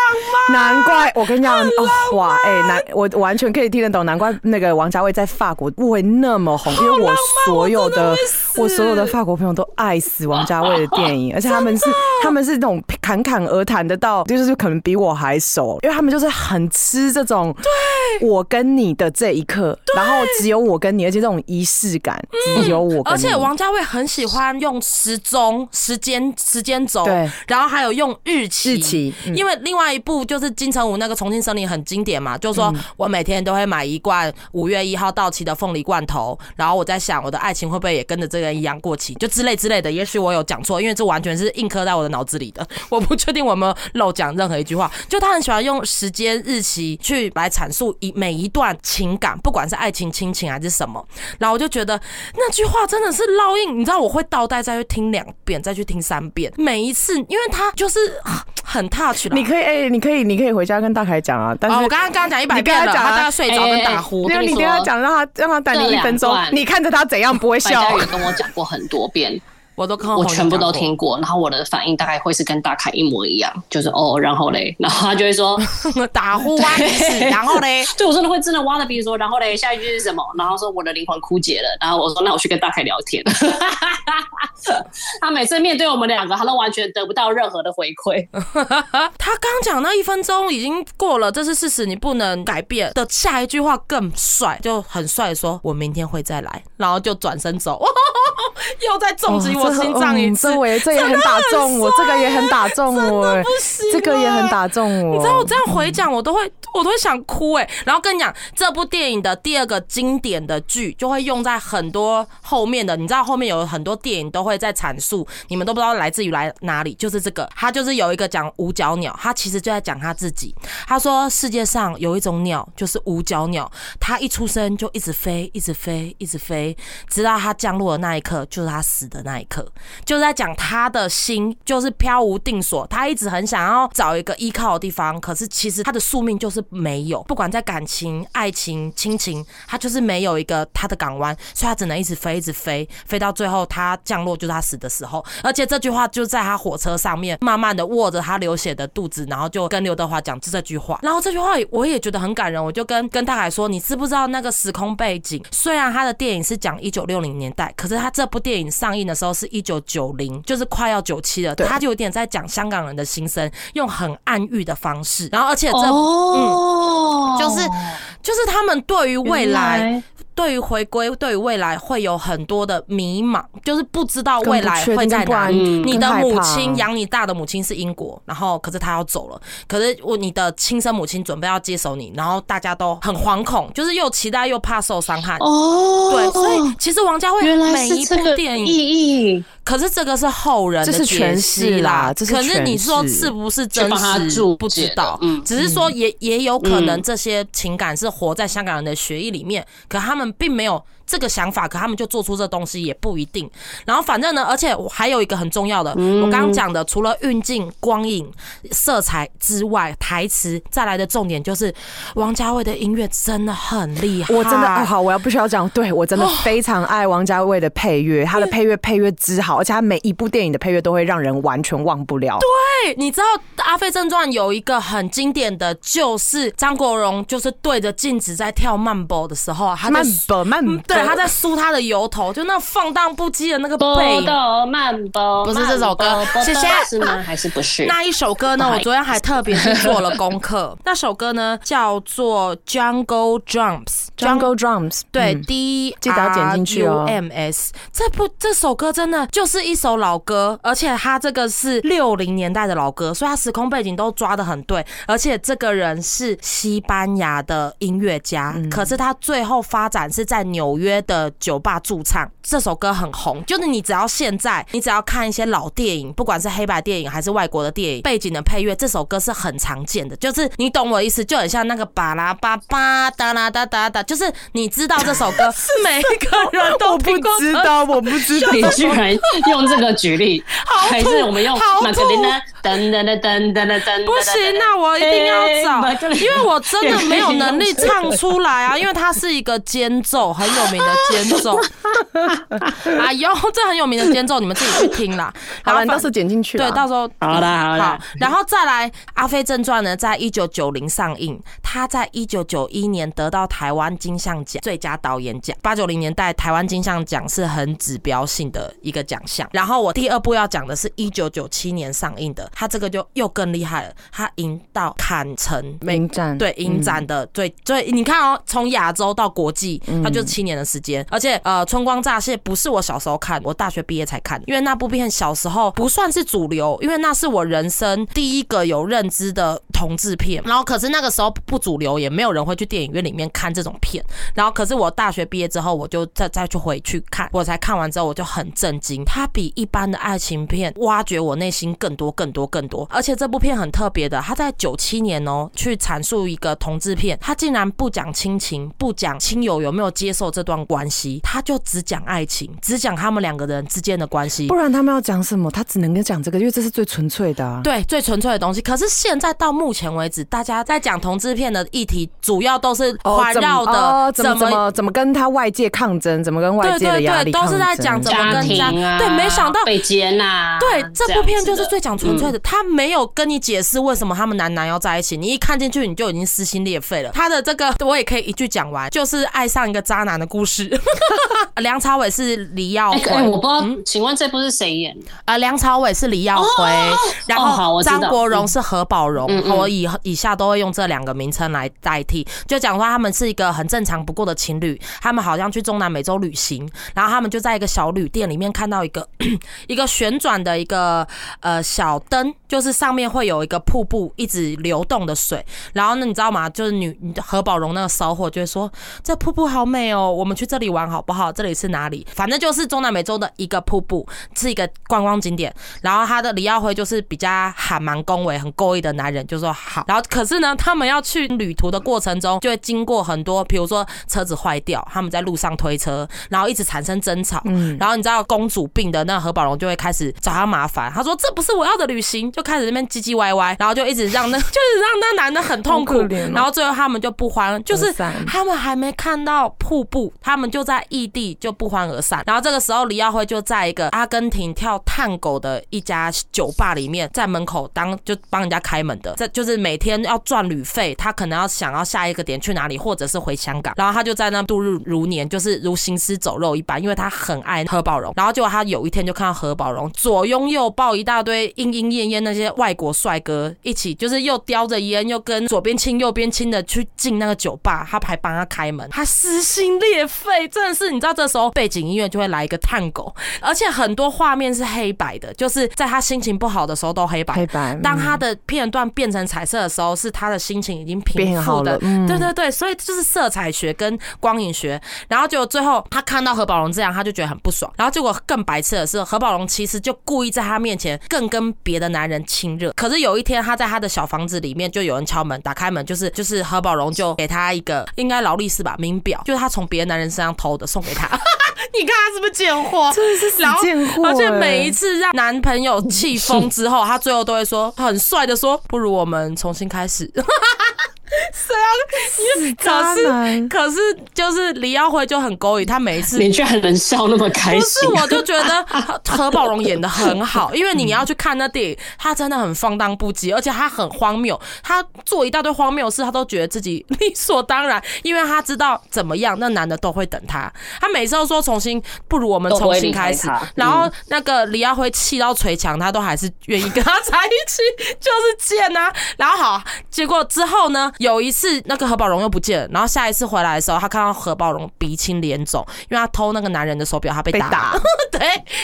漫。难怪我跟你讲，哦哇，哎、难，我完全可以听得懂，难怪那个王家卫在法国会那么红，因为我所有的我所有的法国朋友都爱死王家 卫的电影，而且他们是他们是那种 侃侃而谈的到，就是可能比我还熟，因为他们就是很吃这种对。我跟你的这一刻，然后只有我跟你，而且这种仪式感，只有我而且王家卫很喜欢用时钟、时间、时间轴，对，然后还有用日期，日期嗯。因为另外一部就是金城武那个《重庆森林》很经典嘛，就是说嗯。我每天都会买一罐五月一号到期的凤梨罐头，然后我在想我的爱情会不会也跟着这个人一样过期，就之类之类的。也许我有讲错，因为这完全是硬刻在我的脑子里的，我不确定我有没有漏讲任何一句话。就他很喜欢用时间、日期去来阐述一每一段情感，不管是爱情、亲情还是什么。然后我就觉得那句话真的是烙印，你知道我会倒带再去听两遍，再去听三遍，每一次，因为他就是啊很 touch 啦。你可以哎、你可以你可以回家跟大凯讲啊，但是、哦，我刚刚刚刚讲一百遍了，他讲啊他大概睡着跟打呼没有你跟他讲，让他让他等你一分钟你看着他怎样不会白笑嘉。宇跟我讲过很多遍，我都看我全部都听过，然后我的反应大概会是跟大凯一模一样，就是哦，然后嘞，然后他就会说，打呼挖鼻屎，然后嘞，对我真的会真的挖了鼻子说，然后嘞，下一句是什么？然后说我的灵魂枯竭了，然后我说那我去跟大凯聊天。他每次面对我们两个，他都完全得不到任何的回馈。他刚讲那一分钟已经过了，这是事实，你不能改变的。下一句话更帅，就很帅地说：“我明天会再来。”然后就转身走。又在重击我心脏一次。嗯这我也这也很打中我，这个也很打中我，不行这个也很打中我。你知道我这样回讲，我都会我都会想哭哎。然后跟你讲，这部电影的第二个经典的剧就会用在很多后面的，你知道后面有很多电影都会在阐述，你们都不知道来自于来哪里，就是这个，他就是有一个讲五角鸟，他其实就在讲他自己。他说世界上有一种鸟就是五角鸟，它一出生就一直飞，一直飞，一直飞，直到它降落的那一刻，就是他死的那一刻。就是在讲他的心就是飘无定所，他一直很想要找一个依靠的地方，可是其实他的宿命就是没有，不管在感情、爱情、亲情，他就是没有一个他的港湾，所以他只能一直飞，一直飞，飞到最后他降落就是他死的时候。而且这句话就在他火车上面，慢慢的握着他流血的肚子，然后就跟刘德华讲这句话，然后这句话我也觉得很感人，我就跟跟大海说，你知不知道那个时空背景？虽然他的电影是讲一九六零年代，可是他这部电影上映的时候是一九九零，就是快要九七了，他就有点在讲香港人的心声，用很暗喻的方式，然后而且这、哦，就是就是他们对于未来对于回归，对于未来会有很多的迷茫，就是不知道未来会在哪里。嗯你的母亲养你大的母亲是英国，然后可是她要走了，可是我你的亲生母亲准备要接手你，然后大家都很惶恐，就是又期待又怕受伤害。哦，对，所以其实王家卫原来每一是这个部电影，意义，可是这个是后人的这是诠释析啦。啦，是可是你说是不是真实不知道，嗯。只是说也也有可能嗯。这些情感是活在香港人的血液里面，可他们并没有这个想法，可他们就做出这东西也不一定。然后反正呢，而且我还有一个很重要的，嗯我刚刚讲的，除了运镜、光影、色彩之外，台词再来的重点就是王家卫的音乐真的很厉害，我真的哦好，我要不需要讲，对我真的非常爱王家卫的配乐，他的配乐配乐之好，而且他每一部电影的配乐都会让人完全忘不了。对，你知道《阿飞正传》有一个很经典的，就是张国荣就是对着镜子在跳慢步的时候，他在慢步慢对，他在梳他的油头，就那放荡不羁的那个背波影。豆慢波，不是这首歌谢谢是吗？还是不是？那一首歌呢？我昨天还特别去做了功课。那首歌呢叫做《Jungle Drums》Jungle Drums，对嗯，D 记得要剪进去哦 M S 这部这首歌真的就是一首老歌，而且它这个是六零年代的老歌，所以它时空背景都抓的很对。而且这个人是西班牙的音乐家，嗯可是他最后发展是在纽约约的酒吧驻唱。这首歌很红，就是你只要现在，你只要看一些老电影，不管是黑白电影还是外国的电影，背景的配乐，这首歌是很常见的。就是你懂我意思，就很像那个巴拉巴巴哒啦哒哒哒，就是你知道这首歌是，每一个人都不知道，我不知道。你居然用这个举例，好还是我们用好玛格丽娜噔噔噔噔噔噔？不行，那我一定要找，因为我真的没有能力唱出来啊，因为它是一个间奏，很有名的间奏。哎呦，这很有名的间奏，你们自己去听啦。好了，到时候剪进去。对，到时候好啦好啦，然后再来《阿飞正传》呢，在一九九零上映，他在一九九一年得到台湾金像奖最佳导演奖。八九零年代台湾金像奖是很指标性的一个奖项。然后我第二部要讲的是一九九七年上映的，他这个就又更厉害了，他赢到坎城美影展对影展的最最，你看哦，从亚洲到国际，他就七年的时间，而且呃，《春光乍泄》不是我小时候看，我大学毕业才看，因为那部片小时候不算是主流，因为那是我人生第一个有认知的同志片，然后可是那个时候不主流，也没有人会去电影院里面看这种片，然后可是我大学毕业之后，我就再再去回去看，我才看完之后我就很震惊，它比一般的爱情片挖掘我内心更多更多更多，而且这部片很特别的，它在九七年哦去阐述一个同志片，它竟然不讲亲情，不讲亲友有没有接受这段关系，他就只讲爱情，只讲他们两个人之间的关系不。然他们要讲什么？他只能够讲这个，因为这是最纯粹的啊。对，最纯粹的东西。可是现在到目前为止，大家在讲同志片的议题，主要都是环绕的、哦怎么怎么怎么跟他外界抗争，怎么跟外界的压力对，都是在讲怎么跟家庭啊，对，没想到被接纳，对，这部片就是最讲纯粹的，他没有跟你解释为什么他们男男要在一起，你一看进去你就已经撕心裂肺了。他的这个我也可以一句讲完，就是爱上一个渣男的故事。梁朝伟是李耀哎、辉，哎我不知道，嗯请问这部是谁演的？呃，梁朝伟是李耀辉，然后张国荣是何宝荣。我以以下都会用这两个名。称来代替，就讲说他们是一个很正常不过的情侣，他们好像去中南美洲旅行，然后他们就在一个小旅店里面看到一个 一个旋转的一个呃小灯，就是上面会有一个瀑布一直流动的水，然后呢你知道吗？就是女何宝荣那个骚货就会说这瀑布好美哦，我们去这里玩好不好？这里是哪里？反正就是中南美洲的一个瀑布，是一个观光景点。然后他的李耀辉就是比较喊蛮恭维、很勾引的男人，就说好。然后可是呢，他们要去旅途的过程中，就会经过很多，比如说车子坏掉，他们在路上推车，然后一直产生争吵。嗯。然后你知道公主病的那何宝荣就会开始找他麻烦，他说这不是我要的旅行，就开始那边唧唧歪歪，然后就一直让那，就是让那男的很痛苦。然后最后他们就不欢，就是他们还没看到瀑布，他们就在异地就不欢而散。然后这个时候李耀辉就在一个阿根廷跳探狗的一家酒吧里面，在门口当就帮人家开门的，这就是每天要赚旅费，他可能要想要下一个点去哪里，或者是回香港。然后他就在那度日如年，就是如行尸走肉一般，因为他很爱何宝荣。然后结果他有一天就看到何宝荣左拥右抱一大堆莺莺燕燕那些外国帅哥一起，就是又叼着烟，又跟左边亲右边亲的去进那个酒吧，他还帮他开门，他撕心裂 肺，真的是你知道，这时候背景音乐就会来一个探狗，而且很多画面是黑白的，就是在他心情不好的时候都黑白，黑白。当他的片段变成彩色的时候，是他的心情已经平复的，对对对，所以就是色彩学跟光影学。然后就最后他看到何宝荣这样，他就觉得很不爽。然后结果更白痴的是，何宝荣其实就故意在他面前更跟别的男人亲热。可是有一天他在他的小房子里面，就有人敲门，打开门就是就是何宝荣就给他一个应该劳力士吧名表，就是他从别的男人身上偷的，送给他。你看他是不是贱货？真的是死贱货！而且每一次让男朋友气疯之后，他最后都会说很帅的说：“不如我们重新开始。” 谁要？可是可是就是李耀辉就很勾引他，每一次你居然能笑那么开心。不是，我就觉得何宝荣演的很好，因为你要去看那电影，他真的很放荡不羁，而且他很荒谬，他做一大堆荒谬事，他都觉得自己理所当然，因为他知道怎么样，那男的都会等他。他每次都说重新，不如我们重新开始。然后那个李耀辉气到捶墙，他都还是愿意跟他在一起，就是贱啊。然后好，结果之后呢？有一次，那个何宝荣又不见了。然后下一次回来的时候，他看到何宝荣鼻青脸肿，因为他偷那个男人的手表，他被打。对，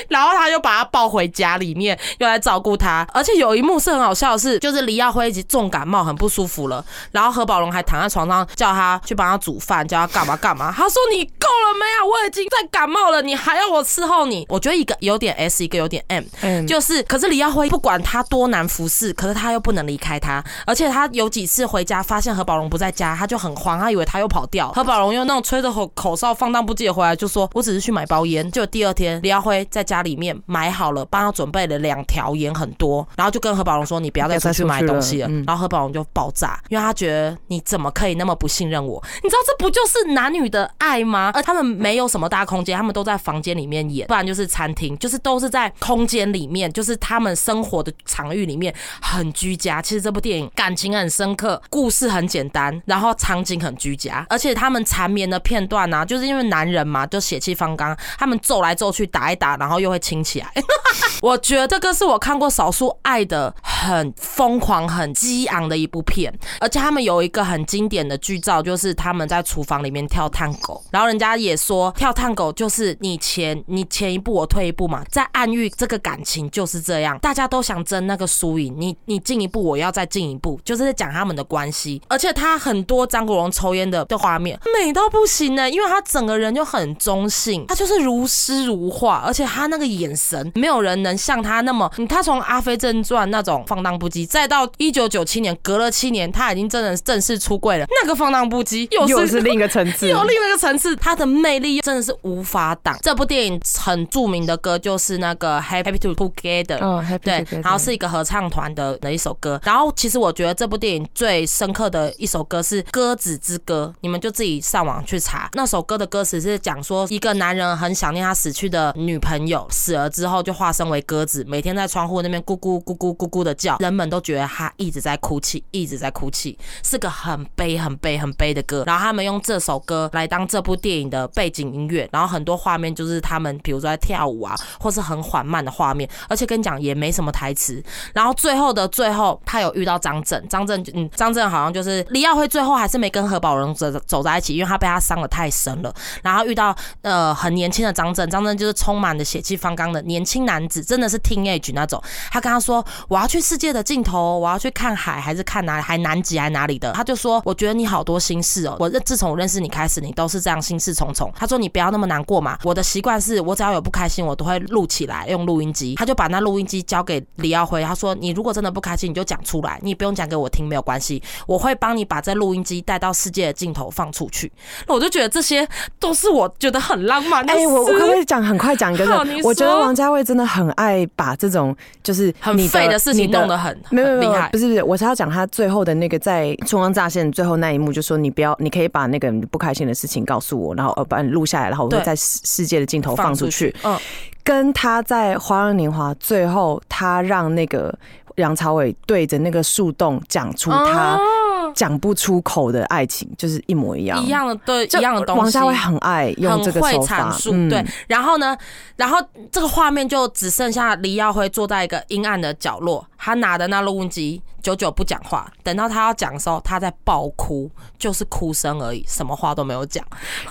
然后他就把他抱回家里面，又来照顾他。而且有一幕是很好笑的是，就是李耀辉已经重感冒，很不舒服了。然后何宝荣还躺在床上，叫他去帮他煮饭，叫他干嘛干嘛。他说：“你够了没有？我已经在感冒了，你还要我伺候你？”我觉得一个有点 S，一个有点 M。嗯，就是，可是李耀辉不管他多难服侍，可是他又不能离开他。而且他有几次回家发现。何宝荣不在家，他就很慌，他以为他又跑掉。何宝荣用那种吹着口口哨、放荡不羁的回来，就说：“我只是去买包烟。”就第二天，李耀辉在家里面买好了，帮他准备了两条烟，很多，然后就跟何宝荣说：“你不要再出去买东西了。”然后何宝荣就爆炸，因为他觉得你怎么可以那么不信任我？你知道这不就是男女的爱吗？而他们没有什么大空间，他们都在房间里面演，不然就是餐厅，就是都是在空间里面，就是他们生活的场域里面很居家。其实这部电影感情很深刻，故事很。简单，然后场景很居家，而且他们缠绵的片段呢，就是因为男人嘛，就血气方刚，他们揍来揍去，打一打，然后又会亲起来。我觉得这个是我看过少数爱的很疯狂、很激昂的一部片，而且他们有一个很经典的剧照，就是他们在厨房里面跳探狗，然后人家也说跳探狗就是你前你前一步我退一步嘛，在暗喻这个感情就是这样，大家都想争那个输赢，你你进一步我要再进一步，就是在讲他们的关系。而且他很多张国荣抽烟的的画面美到不行呢，因为他整个人就很中性，他就是如诗如画，而且他那个眼神，没有人能像他那么。他从《阿飞正传》那种放荡不羁，再到一九九七年，隔了七年，他已经真的正式出柜了，那个放荡不羁又是另一个层次，又另一个层次，他的魅力真的是无法挡。这部电影很著名的歌就是那个《Happy to Together》，对，然后是一个合唱团的的一首歌。然后其实我觉得这部电影最深刻的。一首歌是《鸽子之歌》，你们就自己上网去查。那首歌的歌词是讲说，一个男人很想念他死去的女朋友，死了之后就化身为鸽子，每天在窗户那边咕咕咕咕咕咕的叫，人们都觉得他一直在哭泣，一直在哭泣，是个很悲、很悲、很悲的歌。然后他们用这首歌来当这部电影的背景音乐，然后很多画面就是他们，比如说在跳舞啊，或是很缓慢的画面，而且跟你讲也没什么台词。然后最后的最后，他有遇到张震，张震，嗯，张震好像就就是。李耀辉最后还是没跟何宝荣走走在一起，因为他被他伤的太深了。然后遇到呃很年轻的张震，张震就是充满了血气方刚的年轻男子，真的是 teenage 那种。他跟他说：“我要去世界的尽头，我要去看海，还是看哪里？还南极还哪里的？”他就说：“我觉得你好多心事哦，我认自从我认识你开始，你都是这样心事重重。”他说：“你不要那么难过嘛，我的习惯是我只要有不开心，我都会录起来用录音机。”他就把那录音机交给李耀辉，他说：“你如果真的不开心，你就讲出来，你不用讲给我听，没有关系，我会帮你把这录音机带到世界的尽头放出去。”那我就觉得这些都是我觉得很浪漫的哎、我我可不可以讲很快讲一个？我觉得王家卫真的很爱把这种就是很你废的事情弄得很没有没有厉害不是不是，我是要讲他最后的那个在春光乍现最后那一幕，就说你不要，你可以把那个不开心的事情告诉我，然后呃把你录下来，然后我会在世世界的尽头放出去。嗯，跟他在《花样年华》最后，他让那个梁朝伟对着那个树洞讲出他哦讲不出口的爱情，就是一模一样。一样的对一样的东西。王家卫很爱用这个手法阐，述，嗯对。然后呢，然后这个画面就只剩下黎耀辉坐在一个阴暗的角落，他拿的那录音机，久久不讲话。等到他要讲的时候，他在爆哭，就是哭声而已，什么话都没有讲。啊，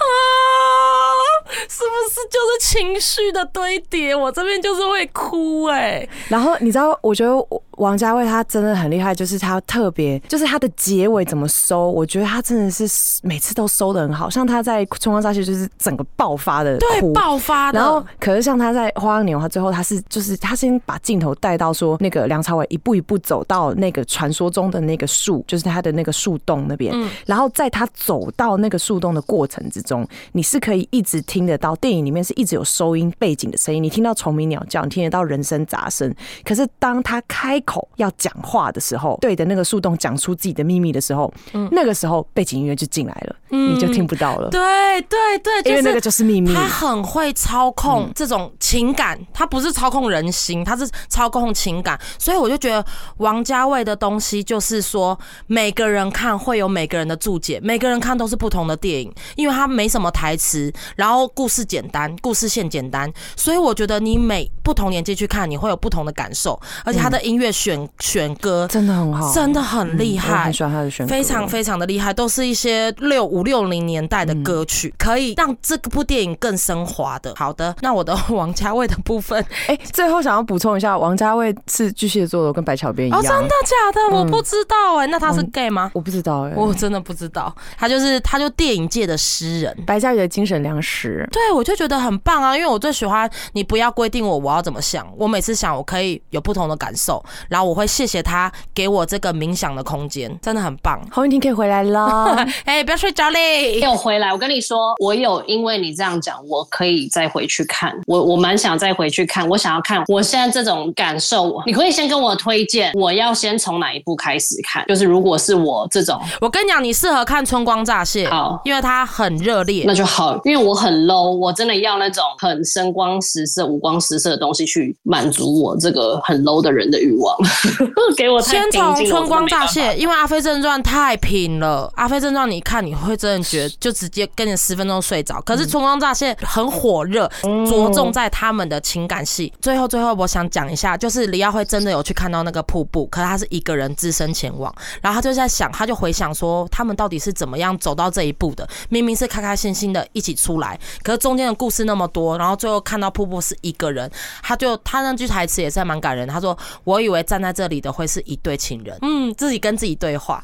是不是就是情绪的堆叠？我这边就是会哭哎、然后你知道，我觉得王家卫他真的很厉害，就是他特别，就是他的结尾怎么收，我觉得他真的是每次都收的很好。像他在《春光乍泄》就是整个爆发的对，爆发的。然后，可是像他在《花样年华》最后，他是就是他先把镜头带到说，那个梁朝伟一步一步走到那个传说中的那个树，就是他的那个树洞那边。嗯然后在他走到那个树洞的过程之中，你是可以一直听得到，电影里面是一直有收音背景的声音，你听到虫鸣鸟叫，你听得到人声杂声。可是当他开口要讲话的时候，对着那个树洞讲出自己的秘密的时候，嗯。那个时候背景音乐就进来了，你就听不到了，对对对，就是因为那个就是秘密。他很会操控这种情感，他不是操控人心，他是操控情感。所以我就觉得王家卫的东西就是说，每个人看会有每个人的注解，每个人看都是不同的电影，因为他没什么台词，然后故事简单，故事线简单，所以我觉得你每不同年纪去看，你会有不同的感受，而且他的音乐选选歌真的很好，真的很厉害嗯很。喜欢他的选歌，非常非常的厉害，都是一些六五六零年代的歌曲，可以让这部电影更升华的。好的，那我的 王家卫的部分，哎、最后想要补充一下，王家卫是巨蟹座的，跟白巧边一哦，样。真的假的？我不知道哎、那他是 gay 吗？我不知道哎、我真的不知道，他就是他就电影界的诗人。白嘉宇的精神粮食。对，我就觉得很棒啊，因为我最喜欢你不要规定我我要怎么想，我每次想我可以有不同的感受，然后我会谢谢他给我这个冥想的空间，真的很棒。洪玉婷可以回来了，哎、不要睡着嘞！又回来，我跟你说，我有因为你这样讲，我可以再回去看。我我蛮想再回去看，我想要看我现在这种感受。你可以先跟我推荐，我要先从哪一部开始看？就是如果是我这种，我跟你讲，你适合看《春光乍泄》，好因为它很热烈那。就好，因为我很 low，我真的要那种很声光十色、五光十色的东西去满足我这个很 low 的人的欲望。给我先从春光乍泄，因为《阿飞正传》太平了，《阿飞正传》你看你会真的觉得就直接跟你十分钟睡着。可是《春光乍泄》很火热，着重在他们的情感戏。最后最后，我想讲一下，就是李耀辉真的有去看到那个瀑布，可是他是一个人只身前往，然后他就在想，他就回想说他们到底是怎么样走到这一步的。明明是开开心心的一起出来，可是中间的故事那么多，然后最后看到瀑布是一个人，他就他那句台词也是蛮感人。他说：“我以为站在这里的会是一对情人，嗯，自己跟自己对话。”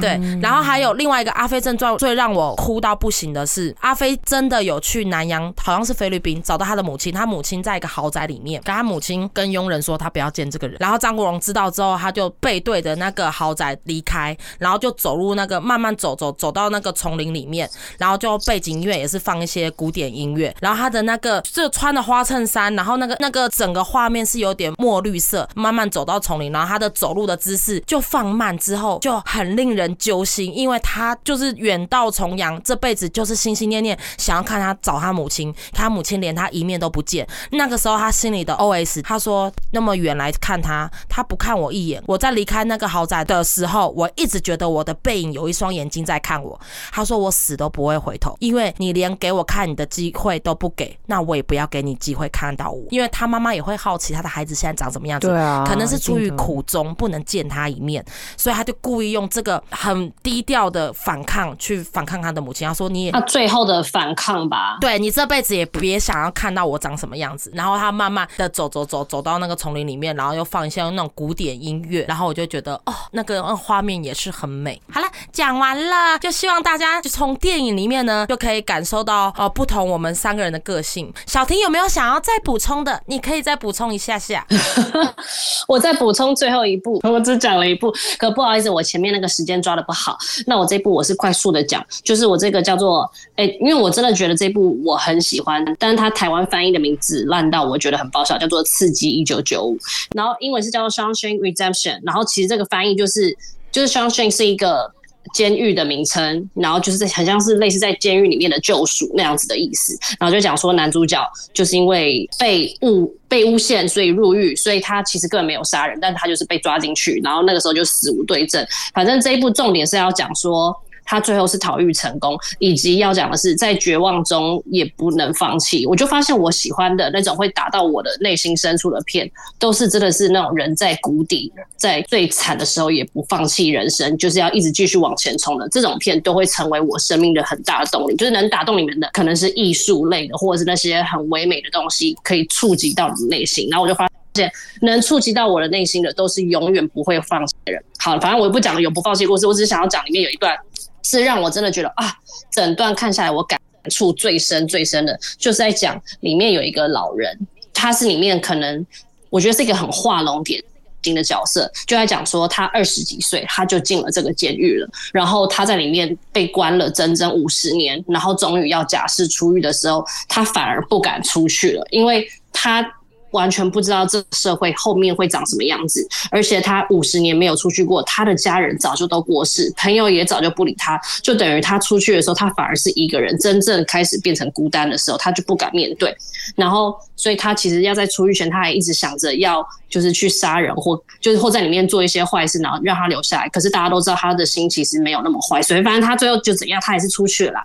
对，然后还有另外一个《阿飞症状》，最让我哭到不行的是，阿飞真的有去南洋，好像是菲律宾，找到他的母亲。他母亲在一个豪宅里面，跟他母亲跟佣人说他不要见这个人。然后张国荣知道之后，他就背对着那个豪宅离开，然后就走入那个慢慢走走走到那个丛林里面，然后就背景音乐也是放一些古典音乐，然后他的那个就穿的花衬衫，然后那个那个整个画面是有点墨绿色，慢慢走到丛林，然后他的走路的姿势就放慢之后就很令人揪心，因为他就是远道重洋，这辈子就是心心念念想要看他找他母亲，他母亲连他一面都不见。那个时候他心里的 OS，他说那么远来看他，他不看我一眼。我在离开那个豪宅的时候，我一直觉得我的背影有一双眼睛在看我。他说我死都不会回头，因为你连给我看你的机会都不给，那我也不要给你机会看到我，因为他妈妈也会好奇他的孩子现在长什么样子。对啊，可能是出出于苦衷不能见他一面，所以他就故意用这个很低调的反抗去反抗他的母亲。他说：“你也他最后的反抗吧，对你这辈子也别想要看到我长什么样子。”然后他慢慢的走走走走到那个丛林里面，然后又放一些那种古典音乐，然后我就觉得哦，那个画面也是很美。好了，讲完了，就希望大家就从电影里面呢就可以感受到呃不同我们三个人的个性。小婷有没有想要再补充的？你可以再补充一下下。我再补充最后一步，我只讲了一步，可不好意思，我前面那个时间抓的不好。那我这部我是快速的讲，就是我这个叫做哎，因为我真的觉得这部我很喜欢，但是它台湾翻译的名字烂到我觉得很爆笑，叫做《刺激一九九五》，然后英文是叫做《Sunshine Redemption》，然后其实这个翻译就是就是 Sunshine 是一个。监狱的名称，然后就是很像是类似在监狱里面的救赎那样子的意思，然后就讲说男主角就是因为被误被诬陷，所以入狱，所以他其实根本没有杀人，但他就是被抓进去，然后那个时候就死无对证。反正这一部重点是要讲说。他最后是逃狱成功，以及要讲的是在绝望中也不能放弃。我就发现我喜欢的那种会打到我的内心深处的片，都是真的是那种人在谷底，在最惨的时候也不放弃人生，就是要一直继续往前冲的这种片，都会成为我生命的很大的动力。就是能打动你们的，可能是艺术类的，或者是那些很唯美的东西，可以触及到你的内心。然后我就发现，能触及到我的内心的，都是永远不会放弃的人。好，反正我也不讲永不放弃故事，我只是想要讲里面有一段。是让我真的觉得啊，整段看下来我感触最深最深的，就是在讲里面有一个老人，他是里面可能我觉得是一个很画龙点睛的角色，就在讲说他二十几岁他就进了这个监狱了，然后他在里面被关了整整五十年，然后终于要假释出狱的时候，他反而不敢出去了，因为他。完全不知道这社会后面会长什么样子，而且他五十年没有出去过，他的家人早就都过世，朋友也早就不理他，就等于他出去的时候，他反而是一个人，真正开始变成孤单的时候，他就不敢面对。然后，所以他其实要在出狱前，他还一直想着要就是去杀人，或就是或在里面做一些坏事，然后让他留下来。可是大家都知道他的心其实没有那么坏，所以反正他最后就怎样，他还是出去了。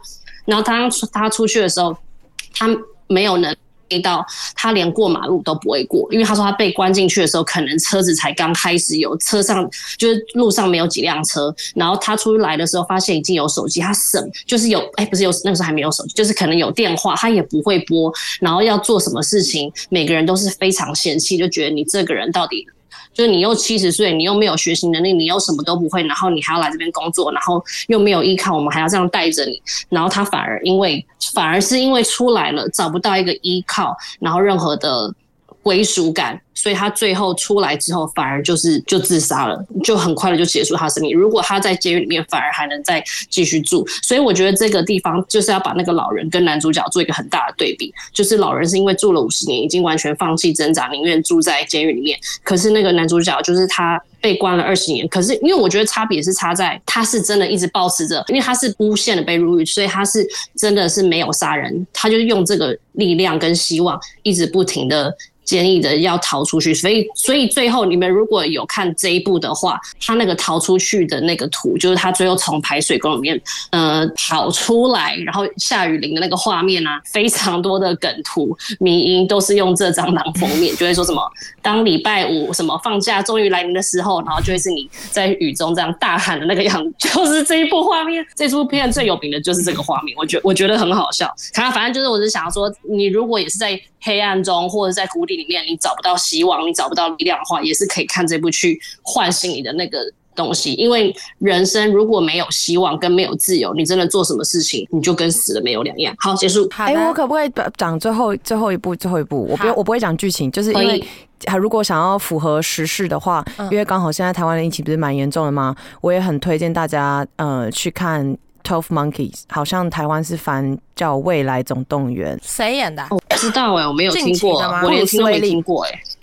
然后他他出去的时候，他没有能。到他连过马路都不会过，因为他说他被关进去的时候，可能车子才刚开始有，车上就是路上没有几辆车。然后他出来的时候，发现已经有手机，他省就是有，哎，不是有那个时候还没有手机，就是可能有电话，他也不会拨。然后要做什么事情，每个人都是非常嫌弃，就觉得你这个人到底。就是你又七十岁，你又没有学习能力，你又什么都不会，然后你还要来这边工作，然后又没有依靠，我们还要这样带着你，然后他反而因为反而是因为出来了找不到一个依靠，然后任何的归属感。所以他最后出来之后，反而就是就自杀了，就很快的就结束他生命。如果他在监狱里面，反而还能再继续住。所以我觉得这个地方就是要把那个老人跟男主角做一个很大的对比。就是老人是因为住了五十年，已经完全放弃挣扎，宁愿住在监狱里面。可是那个男主角就是他被关了二十年，可是因为我觉得差别是差在他是真的一直保持着，因为他是诬陷的被入狱，所以他是真的是没有杀人，他就是用这个力量跟希望，一直不停的。坚毅的要逃出去，所以所以最后你们如果有看这一部的话，他那个逃出去的那个图，就是他最后从排水沟里面呃跑出来，然后下雨淋的那个画面啊，非常多的梗图、迷音都是用这张当封面，就会说什么当礼拜五什么放假终于来临的时候，然后就会是你在雨中这样大喊的那个样子，就是这一部画面，这部片最有名的就是这个画面，我觉我觉得很好笑。他，反正就是我是想要说，你如果也是在黑暗中或者在谷底。里面你找不到希望，你找不到力量的话，也是可以看这部去唤醒你的那个东西。因为人生如果没有希望跟没有自由，你真的做什么事情，你就跟死了没有两样。好，结束。哎，我可不可以讲最后最后一部最后一部？我不我不会讲剧情，就是因为如果想要符合时事的话，因为刚好现在台湾的疫情不是蛮严重的吗？我也很推荐大家呃去看。Twelve Monkeys 好像台湾是翻叫《未来总动员》，谁演的？我不知道哎，我没有听过，我连听都没听过哎。布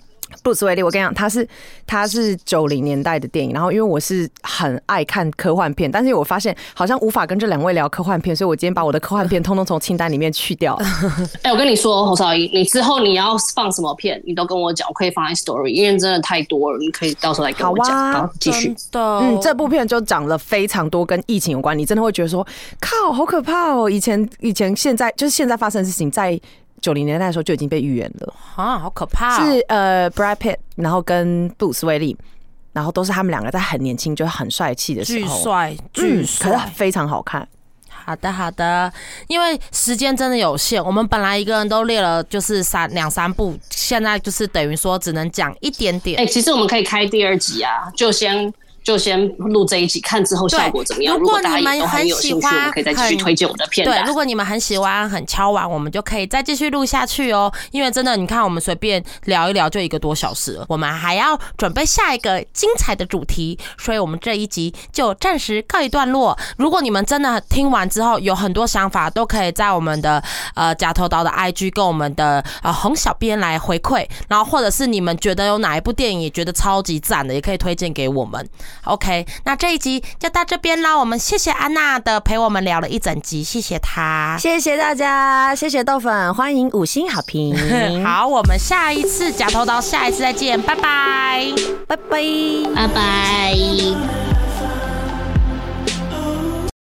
鲁斯威利，我跟你讲，他是他是九零年代的电影，然后因为我是很爱看科幻片，但是我发现好像无法跟这两位聊科幻片，所以我今天把我的科幻片通通从清单里面去掉。哎，我跟你说，侯少仪，你之后你要放什么片，你都跟我讲，我可以放在 story，因为真的太多了，你可以到时候来跟我讲。好，继续。嗯，这部片就讲了非常多跟疫情有关，你真的会觉得说，靠，好可怕哦！以前以前现在就是现在发生的事情，在。九零年代的时候就已经被预言了，啊，好可怕、哦！是呃 Brad Pitt，然后跟布鲁斯威利，然后都是他们两个在很年轻就很帅气的时巨候，帅，巨嗯，可帅是。非常好看。好的，好的，因为时间真的有限，我们本来一个人都列了就是三两三部，现在就是等于说只能讲一点点。哎、其实我们可以开第二集啊，就先就先录这一集，看之后效果怎么样。如果你们也都很有兴趣，很喜欢我们可以再继续推荐我的片对，如。果你们很喜欢、很敲完，我们就可以再继续录下去哦。因为真的，你看我们随便聊一聊就一个多小时了，我们还要准备下一个精彩的主题，所以我们这一集就暂时告一段落。如果你们真的听完之后有很多想法，都可以在我们的呃假头岛的 IG 跟我们的呃红小编来回馈，然后或者是你们觉得有哪一部电影也觉得超级赞的，也可以推荐给我们。OK，那这一集就到这边啦。我们谢谢安娜的陪我们聊了一整集，谢谢她。谢谢大家，谢谢豆粉，欢迎五星好评，好，我们下一次假头刀，下一次再见，拜拜。拜拜。拜拜。